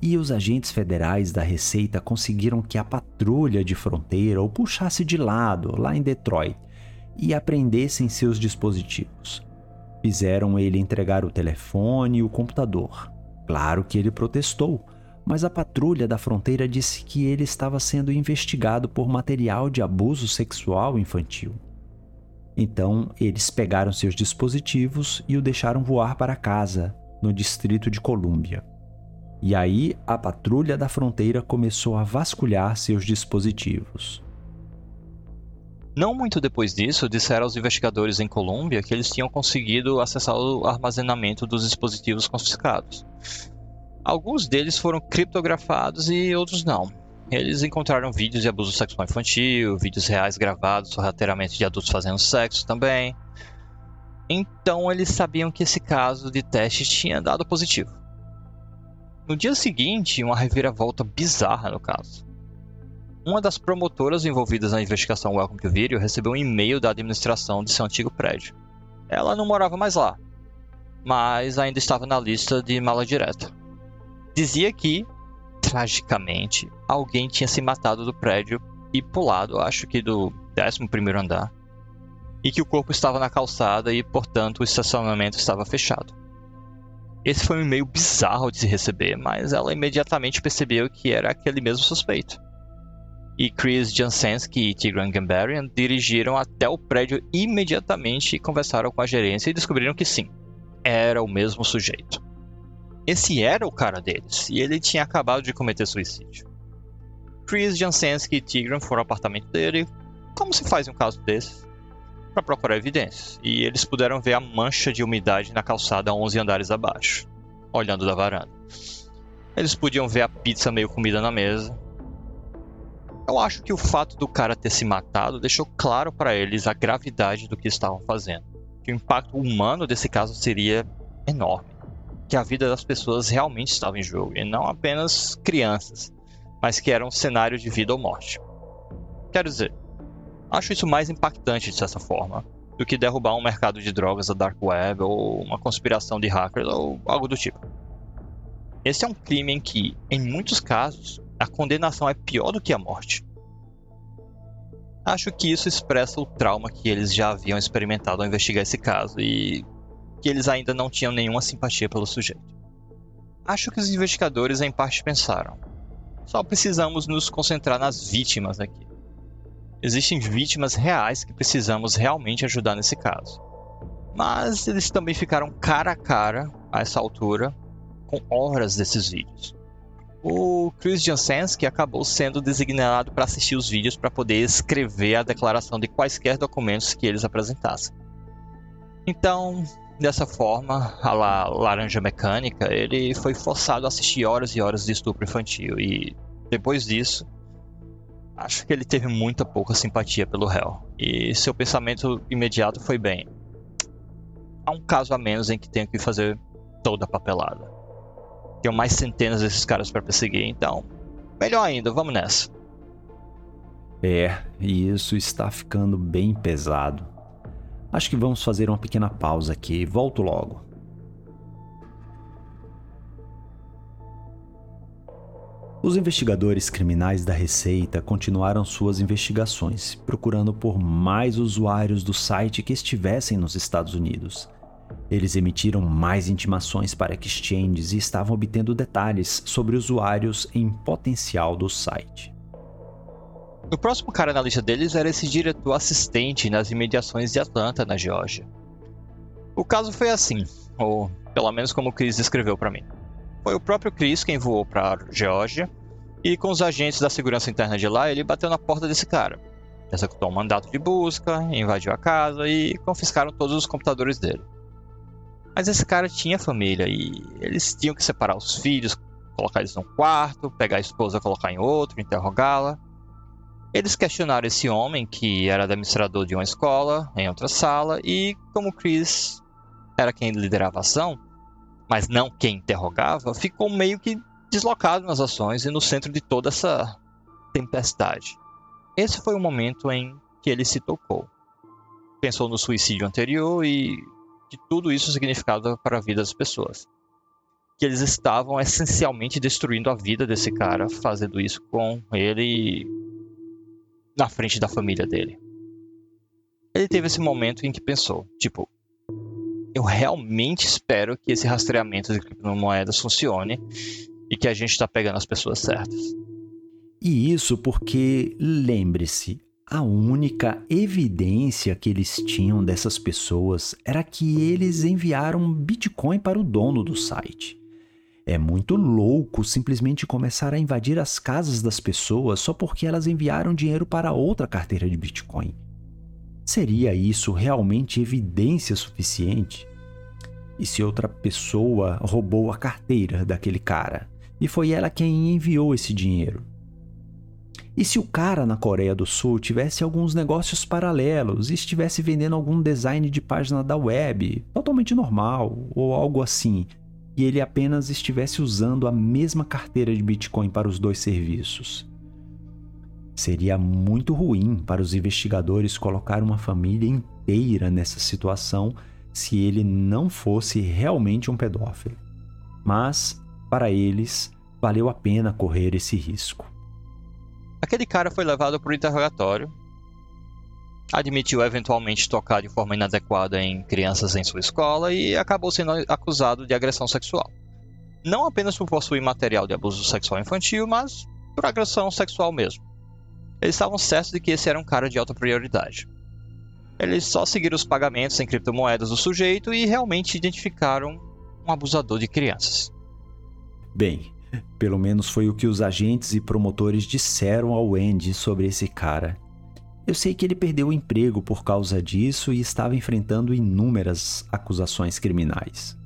E os agentes federais da Receita conseguiram que a patrulha de fronteira o puxasse de lado lá em Detroit e apreendessem seus dispositivos. Fizeram ele entregar o telefone e o computador. Claro que ele protestou, mas a patrulha da fronteira disse que ele estava sendo investigado por material de abuso sexual infantil. Então, eles pegaram seus dispositivos e o deixaram voar para casa, no distrito de Colômbia. E aí, a patrulha da fronteira começou a vasculhar seus dispositivos. Não muito depois disso, disseram aos investigadores em Colômbia que eles tinham conseguido acessar o armazenamento dos dispositivos confiscados. Alguns deles foram criptografados e outros não. Eles encontraram vídeos de abuso sexual infantil, vídeos reais gravados sorrateiramente de adultos fazendo sexo também. Então eles sabiam que esse caso de teste tinha dado positivo. No dia seguinte, uma reviravolta bizarra no caso. Uma das promotoras envolvidas na investigação Welcome to Video recebeu um e-mail da administração de seu antigo prédio. Ela não morava mais lá, mas ainda estava na lista de mala direta. Dizia que tragicamente, alguém tinha se matado do prédio e pulado, acho que do 11 andar, e que o corpo estava na calçada e, portanto, o estacionamento estava fechado. Esse foi um e-mail bizarro de se receber, mas ela imediatamente percebeu que era aquele mesmo suspeito. E Chris Jansensky e Tigran Gambarian dirigiram até o prédio imediatamente e conversaram com a gerência e descobriram que sim, era o mesmo sujeito. Esse era o cara deles, e ele tinha acabado de cometer suicídio. Chris, Jansensky e Tigran foram ao apartamento dele, como se faz em um caso desses, para procurar evidências, e eles puderam ver a mancha de umidade na calçada 11 andares abaixo, olhando da varanda. Eles podiam ver a pizza meio comida na mesa. Eu acho que o fato do cara ter se matado deixou claro para eles a gravidade do que estavam fazendo. Que o impacto humano desse caso seria enorme que a vida das pessoas realmente estava em jogo, e não apenas crianças, mas que era um cenário de vida ou morte. Quero dizer, acho isso mais impactante de certa forma do que derrubar um mercado de drogas da Dark Web ou uma conspiração de hackers ou algo do tipo. Esse é um crime em que, em muitos casos, a condenação é pior do que a morte. Acho que isso expressa o trauma que eles já haviam experimentado ao investigar esse caso e que eles ainda não tinham nenhuma simpatia pelo sujeito. Acho que os investigadores em parte pensaram: só precisamos nos concentrar nas vítimas aqui. Existem vítimas reais que precisamos realmente ajudar nesse caso. Mas eles também ficaram cara a cara, a essa altura, com horas desses vídeos. O Chris Jansensky acabou sendo designado para assistir os vídeos para poder escrever a declaração de quaisquer documentos que eles apresentassem. Então, Dessa forma, a la laranja mecânica, ele foi forçado a assistir horas e horas de estupro infantil e depois disso, acho que ele teve muita pouca simpatia pelo réu. E seu pensamento imediato foi bem: há um caso a menos em que tenho que fazer toda a papelada. Tenho mais centenas desses caras para perseguir, então, melhor ainda, vamos nessa. É, e isso está ficando bem pesado. Acho que vamos fazer uma pequena pausa aqui. Volto logo. Os investigadores criminais da Receita continuaram suas investigações, procurando por mais usuários do site que estivessem nos Estados Unidos. Eles emitiram mais intimações para exchanges e estavam obtendo detalhes sobre usuários em potencial do site. O próximo cara na lista deles era esse diretor assistente nas imediações de Atlanta, na Geórgia. O caso foi assim, ou pelo menos como o Chris descreveu para mim. Foi o próprio Chris quem voou para Geórgia e com os agentes da segurança interna de lá, ele bateu na porta desse cara. Executou um mandato de busca, invadiu a casa e confiscaram todos os computadores dele. Mas esse cara tinha família e eles tinham que separar os filhos, colocar eles num quarto, pegar a esposa, colocar em outro, interrogá-la. Eles questionaram esse homem, que era administrador de uma escola, em outra sala, e como Chris era quem liderava a ação, mas não quem interrogava, ficou meio que deslocado nas ações e no centro de toda essa tempestade. Esse foi o momento em que ele se tocou. Pensou no suicídio anterior e que tudo isso significava para a vida das pessoas. Que eles estavam essencialmente destruindo a vida desse cara, fazendo isso com ele na frente da família dele. Ele teve esse momento em que pensou, tipo, eu realmente espero que esse rastreamento de criptomoedas funcione e que a gente está pegando as pessoas certas. E isso porque, lembre-se, a única evidência que eles tinham dessas pessoas era que eles enviaram Bitcoin para o dono do site. É muito louco simplesmente começar a invadir as casas das pessoas só porque elas enviaram dinheiro para outra carteira de Bitcoin. Seria isso realmente evidência suficiente? E se outra pessoa roubou a carteira daquele cara e foi ela quem enviou esse dinheiro? E se o cara na Coreia do Sul tivesse alguns negócios paralelos e estivesse vendendo algum design de página da web, totalmente normal ou algo assim, e ele apenas estivesse usando a mesma carteira de Bitcoin para os dois serviços? Seria muito ruim para os investigadores colocar uma família inteira nessa situação se ele não fosse realmente um pedófilo. Mas, para eles, valeu a pena correr esse risco. Aquele cara foi levado para o interrogatório, admitiu eventualmente tocar de forma inadequada em crianças em sua escola e acabou sendo acusado de agressão sexual. Não apenas por possuir material de abuso sexual infantil, mas por agressão sexual mesmo. Eles estavam certos de que esse era um cara de alta prioridade. Eles só seguiram os pagamentos em criptomoedas do sujeito e realmente identificaram um abusador de crianças. Bem, pelo menos foi o que os agentes e promotores disseram ao Andy sobre esse cara. Eu sei que ele perdeu o emprego por causa disso e estava enfrentando inúmeras acusações criminais.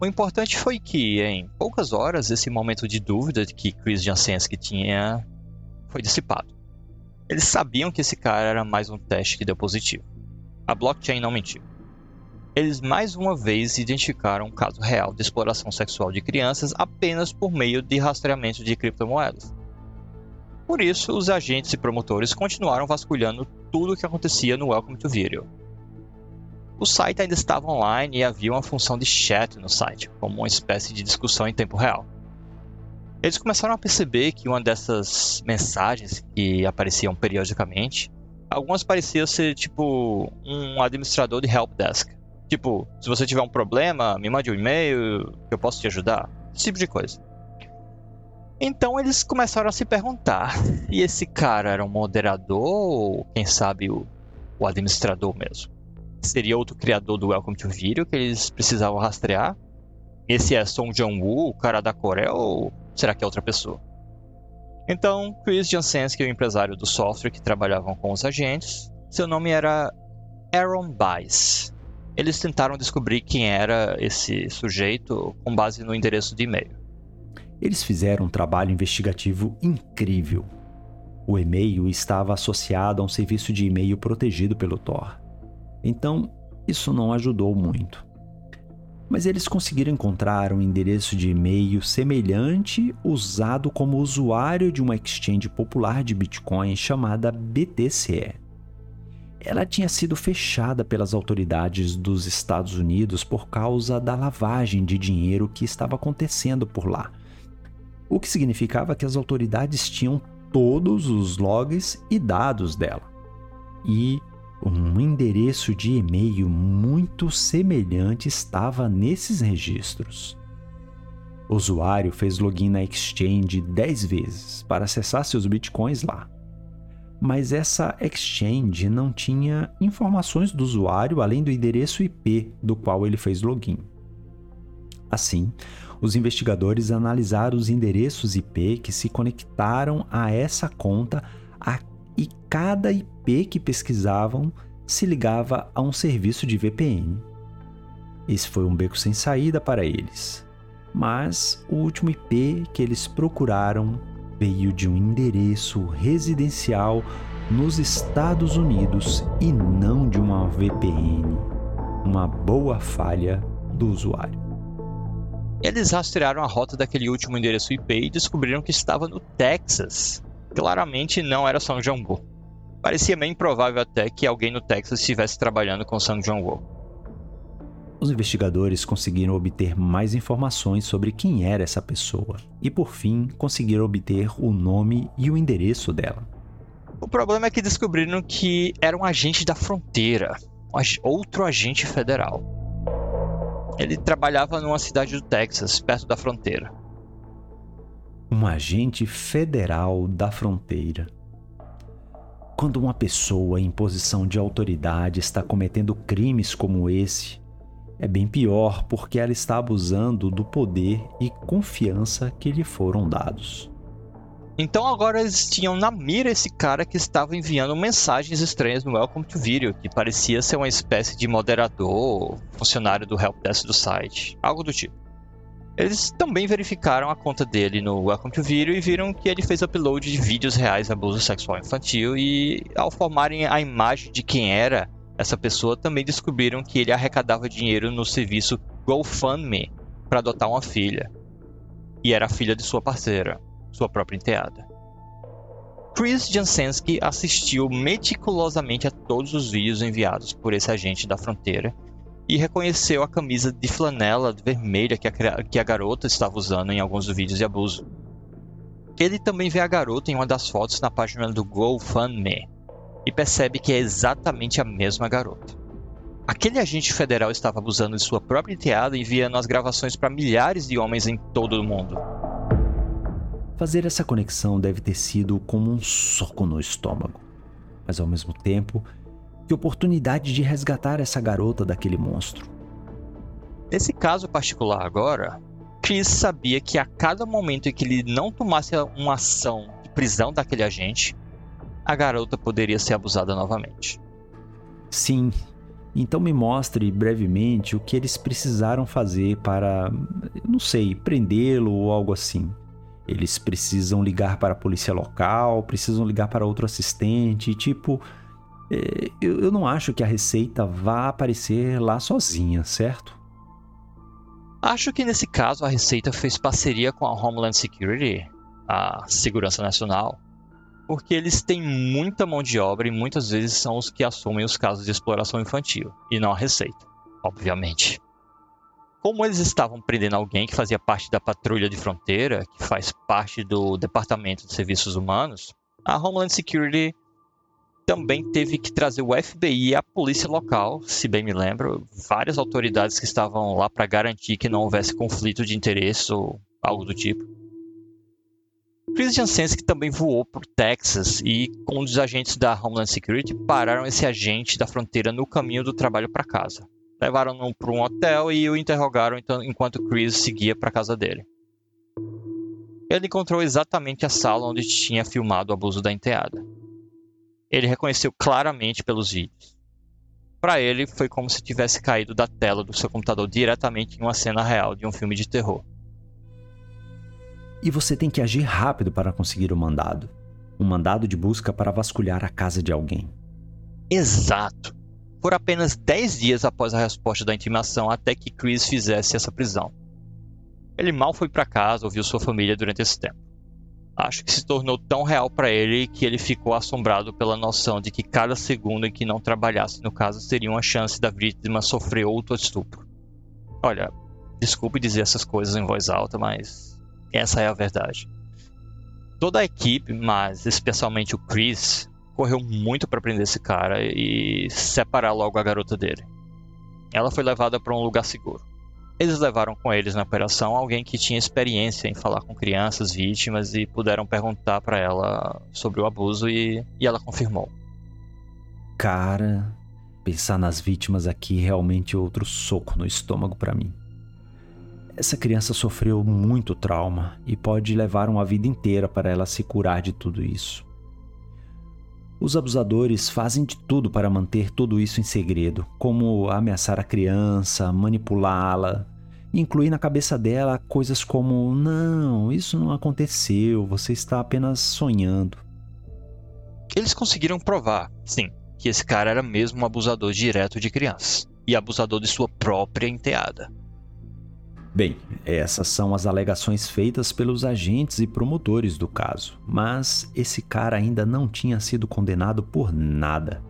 O importante foi que, em poucas horas, esse momento de dúvida que Chris Jansensky tinha foi dissipado. Eles sabiam que esse cara era mais um teste que deu positivo. A blockchain não mentiu. Eles mais uma vez identificaram um caso real de exploração sexual de crianças apenas por meio de rastreamento de criptomoedas. Por isso, os agentes e promotores continuaram vasculhando tudo o que acontecia no Welcome to Video. O site ainda estava online e havia uma função de chat no site, como uma espécie de discussão em tempo real. Eles começaram a perceber que uma dessas mensagens que apareciam periodicamente, algumas pareciam ser tipo um administrador de helpdesk. Tipo, se você tiver um problema, me mande um e-mail que eu posso te ajudar. Esse tipo de coisa. Então eles começaram a se perguntar: e esse cara era um moderador ou, quem sabe, o, o administrador mesmo? Seria outro criador do Welcome to Video que eles precisavam rastrear? Esse é Song Jong-woo, o cara da Coreia, ou será que é outra pessoa? Então, Chris Jansensky, o empresário do software que trabalhavam com os agentes, seu nome era Aaron Bice. Eles tentaram descobrir quem era esse sujeito com base no endereço de e-mail. Eles fizeram um trabalho investigativo incrível. O e-mail estava associado a um serviço de e-mail protegido pelo Tor. Então, isso não ajudou muito mas eles conseguiram encontrar um endereço de e-mail semelhante usado como usuário de uma exchange popular de Bitcoin chamada BTCE. Ela tinha sido fechada pelas autoridades dos Estados Unidos por causa da lavagem de dinheiro que estava acontecendo por lá, o que significava que as autoridades tinham todos os logs e dados dela. E um endereço de e-mail muito semelhante estava nesses registros. O usuário fez login na exchange 10 vezes para acessar seus bitcoins lá. Mas essa exchange não tinha informações do usuário além do endereço IP do qual ele fez login. Assim, os investigadores analisaram os endereços IP que se conectaram a essa conta a e cada IP que pesquisavam se ligava a um serviço de VPN. Esse foi um beco sem saída para eles, mas o último IP que eles procuraram veio de um endereço residencial nos Estados Unidos e não de uma VPN, uma boa falha do usuário. Eles rastrearam a rota daquele último endereço IP e descobriram que estava no Texas, claramente não era São João Parecia bem improvável até que alguém no Texas estivesse trabalhando com São João Os investigadores conseguiram obter mais informações sobre quem era essa pessoa e, por fim, conseguiram obter o nome e o endereço dela. O problema é que descobriram que era um agente da fronteira, outro agente federal. Ele trabalhava numa cidade do Texas, perto da fronteira. Um agente federal da fronteira. Quando uma pessoa em posição de autoridade está cometendo crimes como esse, é bem pior porque ela está abusando do poder e confiança que lhe foram dados. Então agora eles tinham na mira esse cara que estava enviando mensagens estranhas no Welcome to Video, que parecia ser uma espécie de moderador, funcionário do helpdesk do site, algo do tipo. Eles também verificaram a conta dele no Welcome to Video e viram que ele fez upload de vídeos reais de abuso sexual infantil e ao formarem a imagem de quem era essa pessoa, também descobriram que ele arrecadava dinheiro no serviço GoFundMe para adotar uma filha. E era a filha de sua parceira, sua própria enteada. Chris Jansensky assistiu meticulosamente a todos os vídeos enviados por esse agente da fronteira e reconheceu a camisa de flanela vermelha que a, que a garota estava usando em alguns vídeos de abuso. Ele também vê a garota em uma das fotos na página do GoFundMe e percebe que é exatamente a mesma garota. Aquele agente federal estava abusando de sua própria enteada enviando as gravações para milhares de homens em todo o mundo. Fazer essa conexão deve ter sido como um soco no estômago, mas ao mesmo tempo que oportunidade de resgatar essa garota daquele monstro. Nesse caso particular agora, Chris sabia que a cada momento em que ele não tomasse uma ação de prisão daquele agente, a garota poderia ser abusada novamente. Sim. Então me mostre brevemente o que eles precisaram fazer para, não sei, prendê-lo ou algo assim. Eles precisam ligar para a polícia local, precisam ligar para outro assistente, tipo, é, eu não acho que a receita vá aparecer lá sozinha, certo? Acho que nesse caso a Receita fez parceria com a Homeland Security, a Segurança Nacional, porque eles têm muita mão de obra e muitas vezes são os que assumem os casos de exploração infantil, e não a Receita, obviamente. Como eles estavam prendendo alguém que fazia parte da patrulha de fronteira, que faz parte do Departamento de Serviços Humanos, a Homeland Security também teve que trazer o FBI e a polícia local, se bem me lembro, várias autoridades que estavam lá para garantir que não houvesse conflito de interesse ou algo do tipo. Chris Jansensky também voou por Texas e, com os agentes da Homeland Security, pararam esse agente da fronteira no caminho do trabalho para casa. Levaram-no para um hotel e o interrogaram então, enquanto Chris seguia para casa dele. Ele encontrou exatamente a sala onde tinha filmado o abuso da enteada ele reconheceu claramente pelos vídeos. Para ele, foi como se tivesse caído da tela do seu computador diretamente em uma cena real de um filme de terror. E você tem que agir rápido para conseguir o mandado. Um mandado de busca para vasculhar a casa de alguém. Exato. Por apenas 10 dias após a resposta da intimação até que Chris fizesse essa prisão. Ele mal foi para casa ou viu sua família durante esse tempo acho que se tornou tão real para ele que ele ficou assombrado pela noção de que cada segundo em que não trabalhasse no caso seria uma chance da vítima sofrer outro estupro. Olha, desculpe dizer essas coisas em voz alta, mas essa é a verdade. Toda a equipe, mas especialmente o Chris, correu muito para prender esse cara e separar logo a garota dele. Ela foi levada para um lugar seguro. Eles levaram com eles na operação alguém que tinha experiência em falar com crianças vítimas e puderam perguntar para ela sobre o abuso e, e ela confirmou. Cara, pensar nas vítimas aqui é realmente outro soco no estômago para mim. Essa criança sofreu muito trauma e pode levar uma vida inteira para ela se curar de tudo isso. Os abusadores fazem de tudo para manter tudo isso em segredo, como ameaçar a criança, manipulá-la, incluir na cabeça dela coisas como: não, isso não aconteceu, você está apenas sonhando. Eles conseguiram provar, sim, que esse cara era mesmo um abusador direto de crianças e abusador de sua própria enteada. Bem, essas são as alegações feitas pelos agentes e promotores do caso, mas esse cara ainda não tinha sido condenado por nada.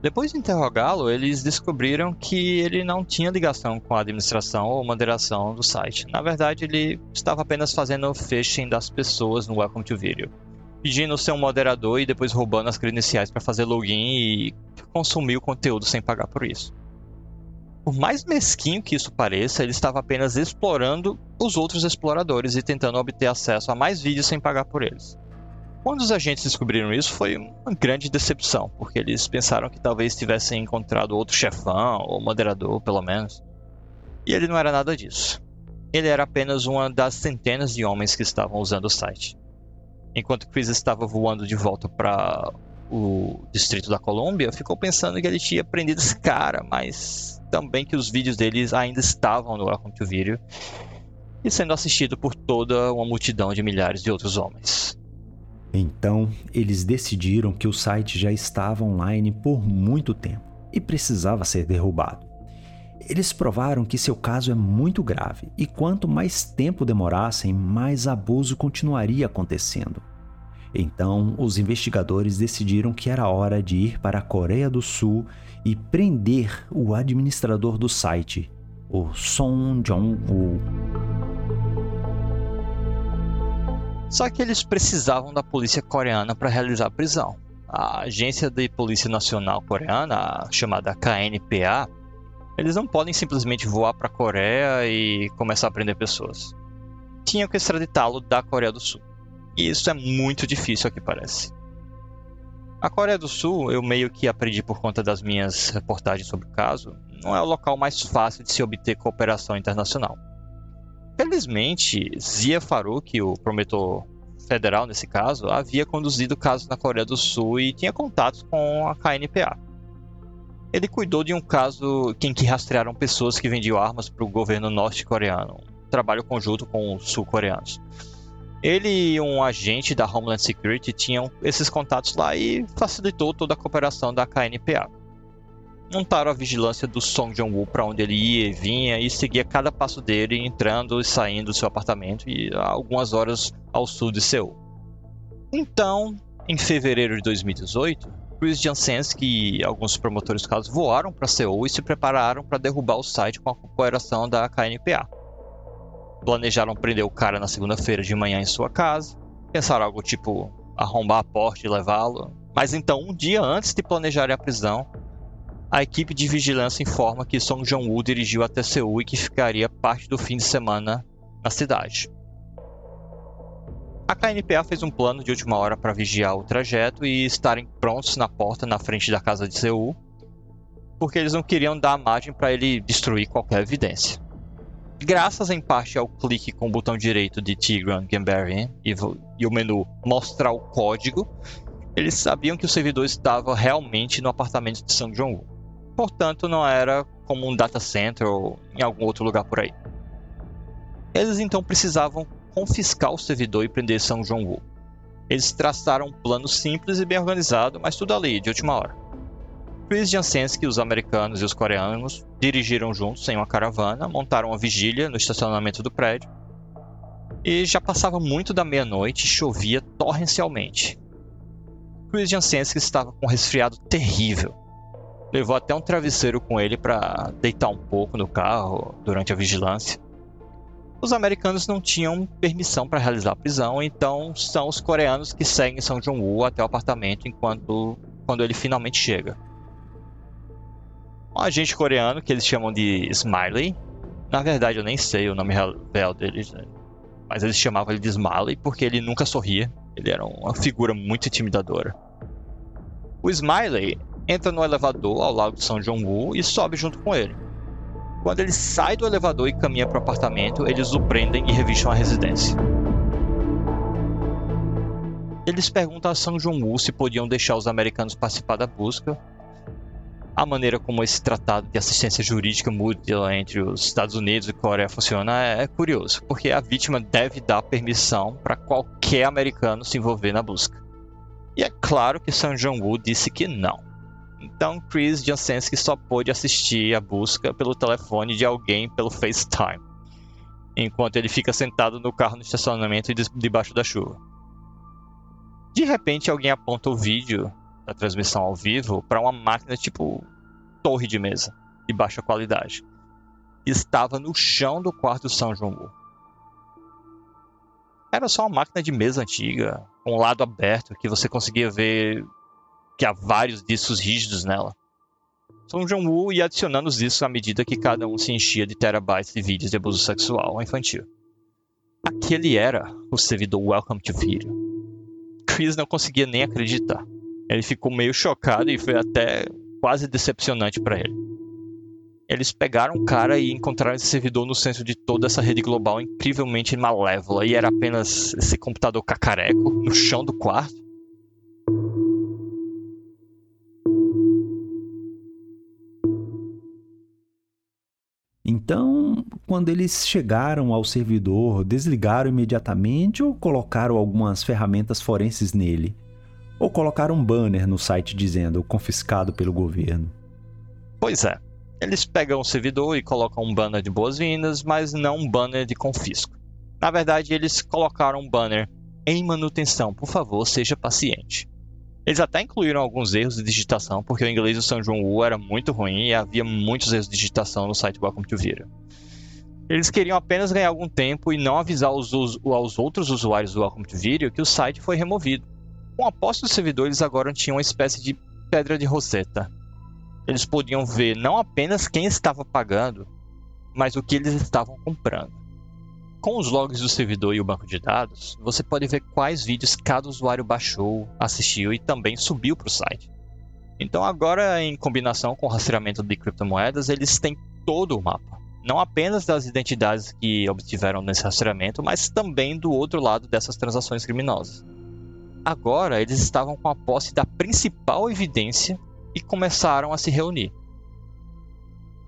Depois de interrogá-lo, eles descobriram que ele não tinha ligação com a administração ou moderação do site. Na verdade, ele estava apenas fazendo o phishing das pessoas no Welcome to Video. pedindo ser um moderador e depois roubando as credenciais para fazer login e consumir o conteúdo sem pagar por isso. Por mais mesquinho que isso pareça, ele estava apenas explorando os outros exploradores e tentando obter acesso a mais vídeos sem pagar por eles. Quando os agentes descobriram isso, foi uma grande decepção, porque eles pensaram que talvez tivessem encontrado outro chefão, ou moderador, pelo menos. E ele não era nada disso. Ele era apenas uma das centenas de homens que estavam usando o site. Enquanto Chris estava voando de volta para o distrito da Colômbia, ficou pensando que ele tinha prendido esse cara, mas também que os vídeos deles ainda estavam no Welcome to Video e sendo assistido por toda uma multidão de milhares de outros homens. Então, eles decidiram que o site já estava online por muito tempo e precisava ser derrubado. Eles provaram que seu caso é muito grave e quanto mais tempo demorassem, mais abuso continuaria acontecendo. Então, os investigadores decidiram que era hora de ir para a Coreia do Sul e prender o administrador do site, o Song Jong-woo. Só que eles precisavam da polícia coreana para realizar a prisão. A Agência de Polícia Nacional Coreana, chamada KNPA, eles não podem simplesmente voar para a Coreia e começar a prender pessoas. Tinham que extraditá-lo da Coreia do Sul. E isso é muito difícil, aqui parece. A Coreia do Sul, eu meio que aprendi por conta das minhas reportagens sobre o caso, não é o local mais fácil de se obter cooperação internacional. Felizmente, Zia Farouk, o promotor federal nesse caso, havia conduzido o caso na Coreia do Sul e tinha contatos com a KNPA. Ele cuidou de um caso em que rastrearam pessoas que vendiam armas para o governo norte-coreano, um trabalho conjunto com os sul-coreanos. Ele e um agente da Homeland Security tinham esses contatos lá e facilitou toda a cooperação da KNPA montaram a vigilância do Song Jong-woo para onde ele ia e vinha e seguia cada passo dele entrando e saindo do seu apartamento e algumas horas ao sul de Seul. Então, em fevereiro de 2018, Chris Jansenski e alguns promotores do caso voaram para Seul e se prepararam para derrubar o site com a cooperação da KNPA. Planejaram prender o cara na segunda-feira de manhã em sua casa, pensaram algo tipo arrombar a porta e levá-lo, mas então, um dia antes de planejarem a prisão, a equipe de vigilância informa que Song Jong-woo dirigiu até Seul e que ficaria parte do fim de semana na cidade. A KNPA fez um plano de última hora para vigiar o trajeto e estarem prontos na porta na frente da casa de Seul, porque eles não queriam dar margem para ele destruir qualquer evidência. Graças em parte ao clique com o botão direito de Tigran Gambarian e, e o menu mostrar o código, eles sabiam que o servidor estava realmente no apartamento de Song Jong-woo portanto não era como um data center ou em algum outro lugar por aí. Eles então precisavam confiscar o servidor e prender São João Wu. Eles traçaram um plano simples e bem organizado, mas tudo ali, de última hora. Chris Jansensky, os americanos e os coreanos dirigiram juntos em uma caravana, montaram uma vigília no estacionamento do prédio. E já passava muito da meia-noite e chovia torrencialmente. Chris Jansensky estava com um resfriado terrível levou até um travesseiro com ele para deitar um pouco no carro durante a vigilância. Os americanos não tinham permissão para realizar a prisão, então são os coreanos que seguem São Jong-woo até o apartamento enquanto quando ele finalmente chega. Um agente coreano que eles chamam de Smiley, na verdade eu nem sei o nome real dele, né? mas eles chamavam ele de Smiley porque ele nunca sorria, ele era uma figura muito intimidadora. O Smiley entra no elevador ao lado de São Jong-woo e sobe junto com ele. Quando ele sai do elevador e caminha para o apartamento, eles o prendem e revistam a residência. Eles perguntam a São Jong-woo se podiam deixar os americanos participar da busca. A maneira como esse tratado de assistência jurídica mútua entre os Estados Unidos e Coreia funciona é, é curioso, porque a vítima deve dar permissão para qualquer americano se envolver na busca. E é claro que São Jong-woo disse que não. Então Chris Jansensky só pôde assistir a busca pelo telefone de alguém pelo FaceTime, enquanto ele fica sentado no carro no estacionamento debaixo da chuva. De repente, alguém aponta o vídeo da transmissão ao vivo para uma máquina tipo torre de mesa, de baixa qualidade. Estava no chão do quarto São João. era só uma máquina de mesa antiga, com um lado aberto, que você conseguia ver que há vários discos rígidos nela. Song Jong-woo ia adicionando os discos à medida que cada um se enchia de terabytes de vídeos de abuso sexual infantil. Aquele era o servidor Welcome to Video. Chris não conseguia nem acreditar. Ele ficou meio chocado e foi até quase decepcionante para ele. Eles pegaram o cara e encontraram esse servidor no centro de toda essa rede global incrivelmente malévola e era apenas esse computador cacareco no chão do quarto. Então, quando eles chegaram ao servidor, desligaram imediatamente ou colocaram algumas ferramentas forenses nele? Ou colocaram um banner no site dizendo confiscado pelo governo? Pois é. Eles pegam o servidor e colocam um banner de boas-vindas, mas não um banner de confisco. Na verdade, eles colocaram um banner em manutenção, por favor, seja paciente. Eles até incluíram alguns erros de digitação, porque o inglês do São João Wu era muito ruim e havia muitos erros de digitação no site Welcome to Vira. Eles queriam apenas ganhar algum tempo e não avisar os, os, aos outros usuários do Welcome to Video que o site foi removido. Com a posse dos servidores, agora tinham uma espécie de pedra de roseta. Eles podiam ver não apenas quem estava pagando, mas o que eles estavam comprando. Com os logs do servidor e o banco de dados, você pode ver quais vídeos cada usuário baixou, assistiu e também subiu para o site. Então agora, em combinação com o rastreamento de criptomoedas, eles têm todo o mapa. Não apenas das identidades que obtiveram nesse rastreamento, mas também do outro lado dessas transações criminosas. Agora eles estavam com a posse da principal evidência e começaram a se reunir.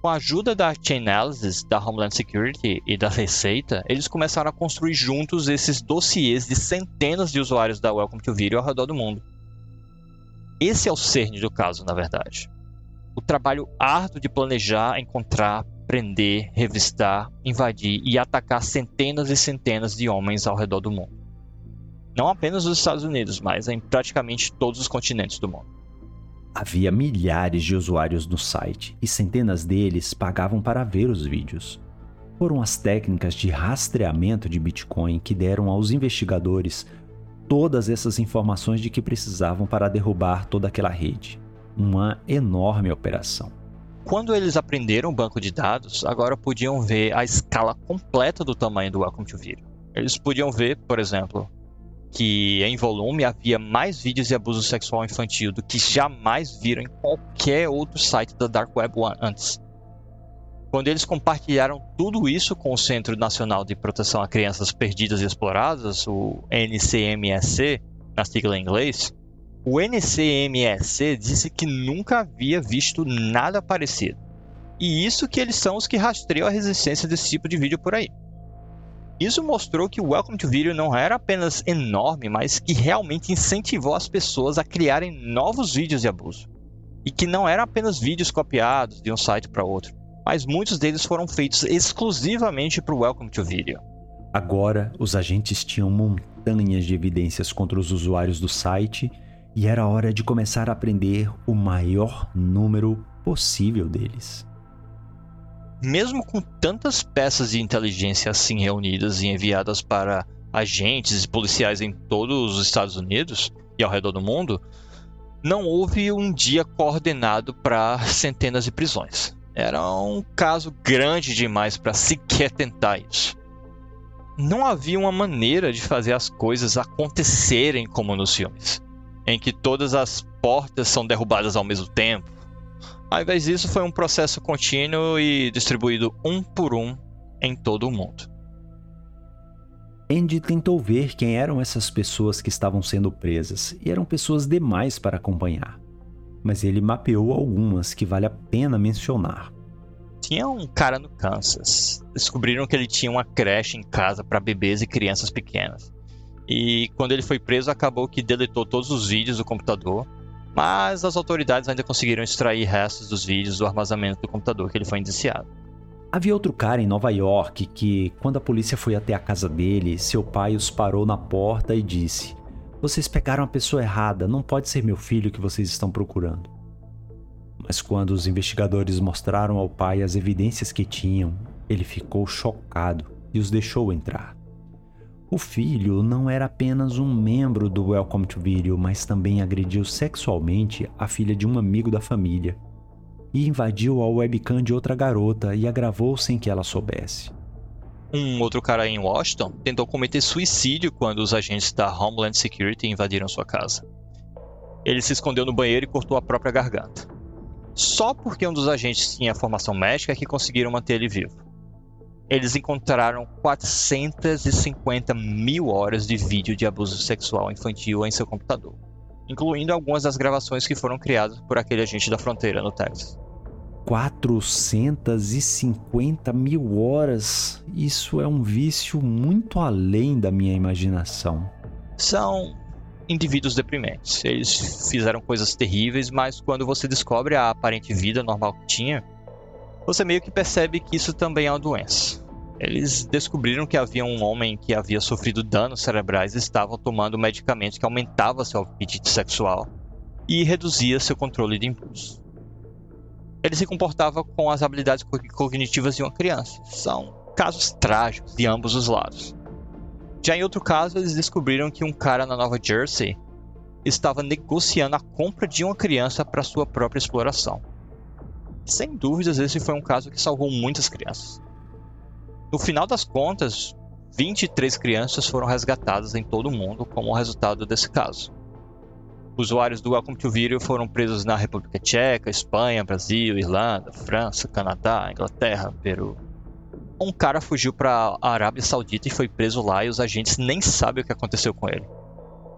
Com a ajuda da Chain Analysis, da Homeland Security e da Receita, eles começaram a construir juntos esses dossiês de centenas de usuários da Welcome to Video ao redor do mundo. Esse é o cerne do caso, na verdade. O trabalho árduo de planejar, encontrar, prender, revistar, invadir e atacar centenas e centenas de homens ao redor do mundo. Não apenas nos Estados Unidos, mas em praticamente todos os continentes do mundo. Havia milhares de usuários no site e centenas deles pagavam para ver os vídeos. Foram as técnicas de rastreamento de Bitcoin que deram aos investigadores todas essas informações de que precisavam para derrubar toda aquela rede. Uma enorme operação. Quando eles aprenderam o banco de dados, agora podiam ver a escala completa do tamanho do Welcome to Video. Eles podiam ver, por exemplo, que em volume havia mais vídeos de abuso sexual infantil do que jamais viram em qualquer outro site da Dark Web antes. Quando eles compartilharam tudo isso com o Centro Nacional de Proteção a Crianças Perdidas e Exploradas, o NCMSC, na sigla em inglês, o NCMSC disse que nunca havia visto nada parecido. E isso que eles são os que rastreiam a resistência desse tipo de vídeo por aí. Isso mostrou que o Welcome to Video não era apenas enorme, mas que realmente incentivou as pessoas a criarem novos vídeos de abuso. E que não eram apenas vídeos copiados de um site para outro, mas muitos deles foram feitos exclusivamente para o Welcome to Video. Agora, os agentes tinham montanhas de evidências contra os usuários do site e era hora de começar a aprender o maior número possível deles mesmo com tantas peças de inteligência assim reunidas e enviadas para agentes e policiais em todos os Estados Unidos e ao redor do mundo, não houve um dia coordenado para centenas de prisões. Era um caso grande demais para sequer tentar isso. Não havia uma maneira de fazer as coisas acontecerem como nos filmes, em que todas as portas são derrubadas ao mesmo tempo, ao invés disso, foi um processo contínuo e distribuído um por um em todo o mundo. Andy tentou ver quem eram essas pessoas que estavam sendo presas, e eram pessoas demais para acompanhar. Mas ele mapeou algumas que vale a pena mencionar. Tinha um cara no Kansas. Descobriram que ele tinha uma creche em casa para bebês e crianças pequenas. E quando ele foi preso, acabou que deletou todos os vídeos do computador mas as autoridades ainda conseguiram extrair restos dos vídeos do armazenamento do computador que ele foi indiciado. Havia outro cara em Nova York que, quando a polícia foi até a casa dele, seu pai os parou na porta e disse: Vocês pegaram a pessoa errada, não pode ser meu filho que vocês estão procurando. Mas quando os investigadores mostraram ao pai as evidências que tinham, ele ficou chocado e os deixou entrar. O filho não era apenas um membro do Welcome to Video, mas também agrediu sexualmente a filha de um amigo da família e invadiu a webcam de outra garota e a gravou sem que ela soubesse. Um outro cara em Washington tentou cometer suicídio quando os agentes da Homeland Security invadiram sua casa. Ele se escondeu no banheiro e cortou a própria garganta. Só porque um dos agentes tinha formação médica é que conseguiram manter ele vivo. Eles encontraram 450 mil horas de vídeo de abuso sexual infantil em seu computador, incluindo algumas das gravações que foram criadas por aquele agente da fronteira no Texas. 450 mil horas. Isso é um vício muito além da minha imaginação. São indivíduos deprimentes. Eles fizeram coisas terríveis, mas quando você descobre a aparente vida normal que tinha, você meio que percebe que isso também é uma doença. Eles descobriram que havia um homem que havia sofrido danos cerebrais e estava tomando medicamentos que aumentavam seu apetite sexual e reduzia seu controle de impulso ele se comportava com as habilidades cognitivas de uma criança. São casos trágicos de ambos os lados. Já em outro caso, eles descobriram que um cara na Nova Jersey estava negociando a compra de uma criança para sua própria exploração. Sem dúvidas, esse foi um caso que salvou muitas crianças. No final das contas, 23 crianças foram resgatadas em todo o mundo como resultado desse caso. Usuários do Welcome to Video foram presos na República Tcheca, Espanha, Brasil, Irlanda, França, Canadá, Inglaterra, Peru. Um cara fugiu para a Arábia Saudita e foi preso lá e os agentes nem sabem o que aconteceu com ele.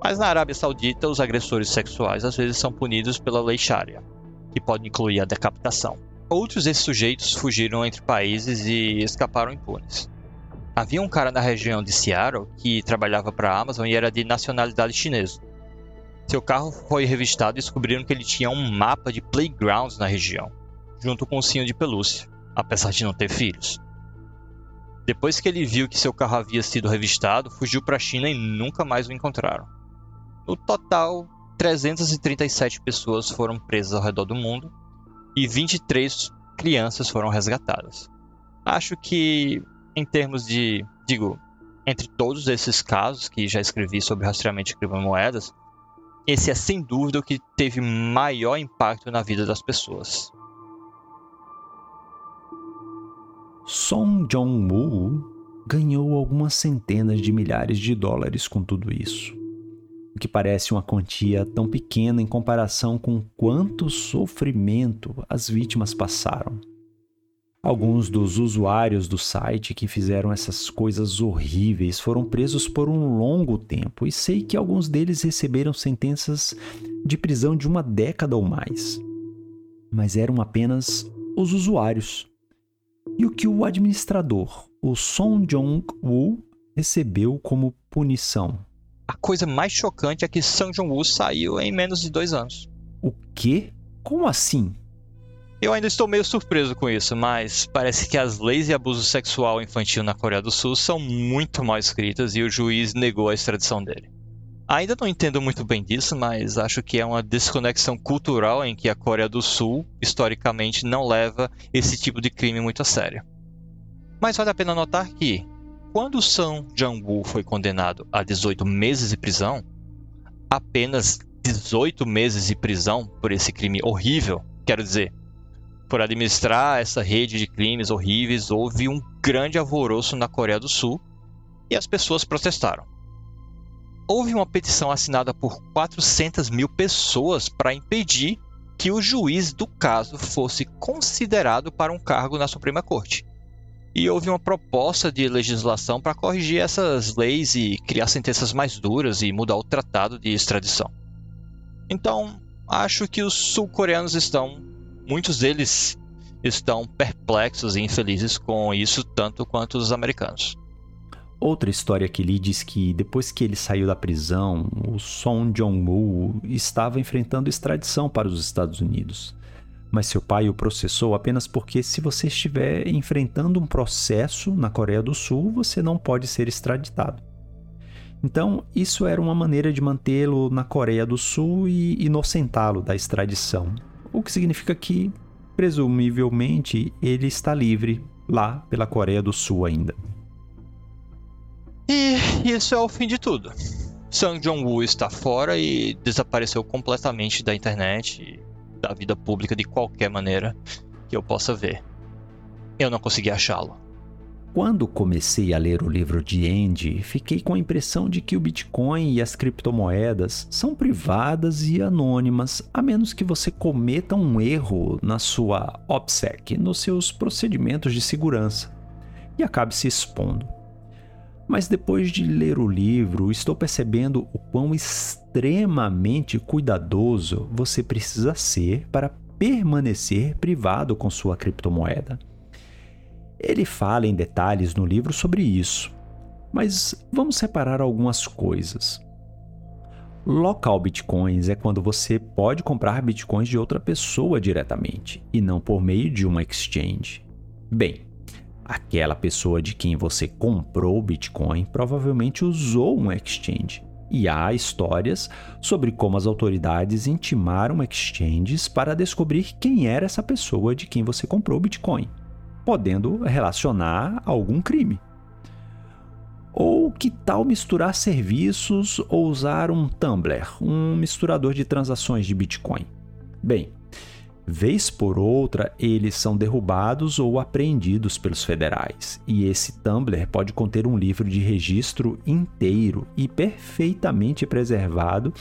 Mas na Arábia Saudita, os agressores sexuais às vezes são punidos pela lei Sharia, que pode incluir a decapitação. Outros desses sujeitos fugiram entre países e escaparam impunes. Havia um cara na região de Seattle que trabalhava para a Amazon e era de nacionalidade chinesa. Seu carro foi revistado e descobriram que ele tinha um mapa de playgrounds na região, junto com um cinho de pelúcia, apesar de não ter filhos. Depois que ele viu que seu carro havia sido revistado, fugiu para a China e nunca mais o encontraram. No total, 337 pessoas foram presas ao redor do mundo e 23 crianças foram resgatadas. Acho que, em termos de. digo, entre todos esses casos que já escrevi sobre rastreamento de criptomoedas, esse é sem dúvida o que teve maior impacto na vida das pessoas. Song Jong-woo ganhou algumas centenas de milhares de dólares com tudo isso. O que parece uma quantia tão pequena em comparação com quanto sofrimento as vítimas passaram. Alguns dos usuários do site que fizeram essas coisas horríveis foram presos por um longo tempo e sei que alguns deles receberam sentenças de prisão de uma década ou mais. Mas eram apenas os usuários. E o que o administrador, o Song Jong-woo, recebeu como punição? A coisa mais chocante é que Song Jong-woo saiu em menos de dois anos. O quê? Como assim? Eu ainda estou meio surpreso com isso, mas parece que as leis de abuso sexual infantil na Coreia do Sul são muito mal escritas e o juiz negou a extradição dele. Ainda não entendo muito bem disso, mas acho que é uma desconexão cultural em que a Coreia do Sul, historicamente, não leva esse tipo de crime muito a sério. Mas vale a pena notar que, quando São Jang-woo foi condenado a 18 meses de prisão, apenas 18 meses de prisão por esse crime horrível, quero dizer, por administrar essa rede de crimes horríveis, houve um grande alvoroço na Coreia do Sul e as pessoas protestaram. Houve uma petição assinada por 400 mil pessoas para impedir que o juiz do caso fosse considerado para um cargo na Suprema Corte. E houve uma proposta de legislação para corrigir essas leis e criar sentenças mais duras e mudar o tratado de extradição. Então, acho que os sul-coreanos estão muitos deles estão perplexos e infelizes com isso tanto quanto os americanos. Outra história que li diz que depois que ele saiu da prisão, o Song Jong-woo estava enfrentando extradição para os Estados Unidos. Mas seu pai o processou apenas porque se você estiver enfrentando um processo na Coreia do Sul, você não pode ser extraditado. Então, isso era uma maneira de mantê-lo na Coreia do Sul e inocentá-lo da extradição o que significa que, presumivelmente, ele está livre lá pela Coreia do Sul ainda. E isso é o fim de tudo. Sung Jong-woo está fora e desapareceu completamente da internet, da vida pública de qualquer maneira que eu possa ver. Eu não consegui achá-lo. Quando comecei a ler o livro de Andy, fiquei com a impressão de que o Bitcoin e as criptomoedas são privadas e anônimas, a menos que você cometa um erro na sua OPSEC, nos seus procedimentos de segurança, e acabe se expondo. Mas depois de ler o livro, estou percebendo o quão extremamente cuidadoso você precisa ser para permanecer privado com sua criptomoeda. Ele fala em detalhes no livro sobre isso, mas vamos separar algumas coisas. Local bitcoins é quando você pode comprar bitcoins de outra pessoa diretamente e não por meio de uma exchange. Bem, aquela pessoa de quem você comprou o bitcoin provavelmente usou um exchange. E há histórias sobre como as autoridades intimaram exchanges para descobrir quem era essa pessoa de quem você comprou o bitcoin podendo relacionar a algum crime. Ou que tal misturar serviços ou usar um Tumblr, um misturador de transações de Bitcoin? Bem, vez por outra eles são derrubados ou apreendidos pelos federais, e esse Tumblr pode conter um livro de registro inteiro e perfeitamente preservado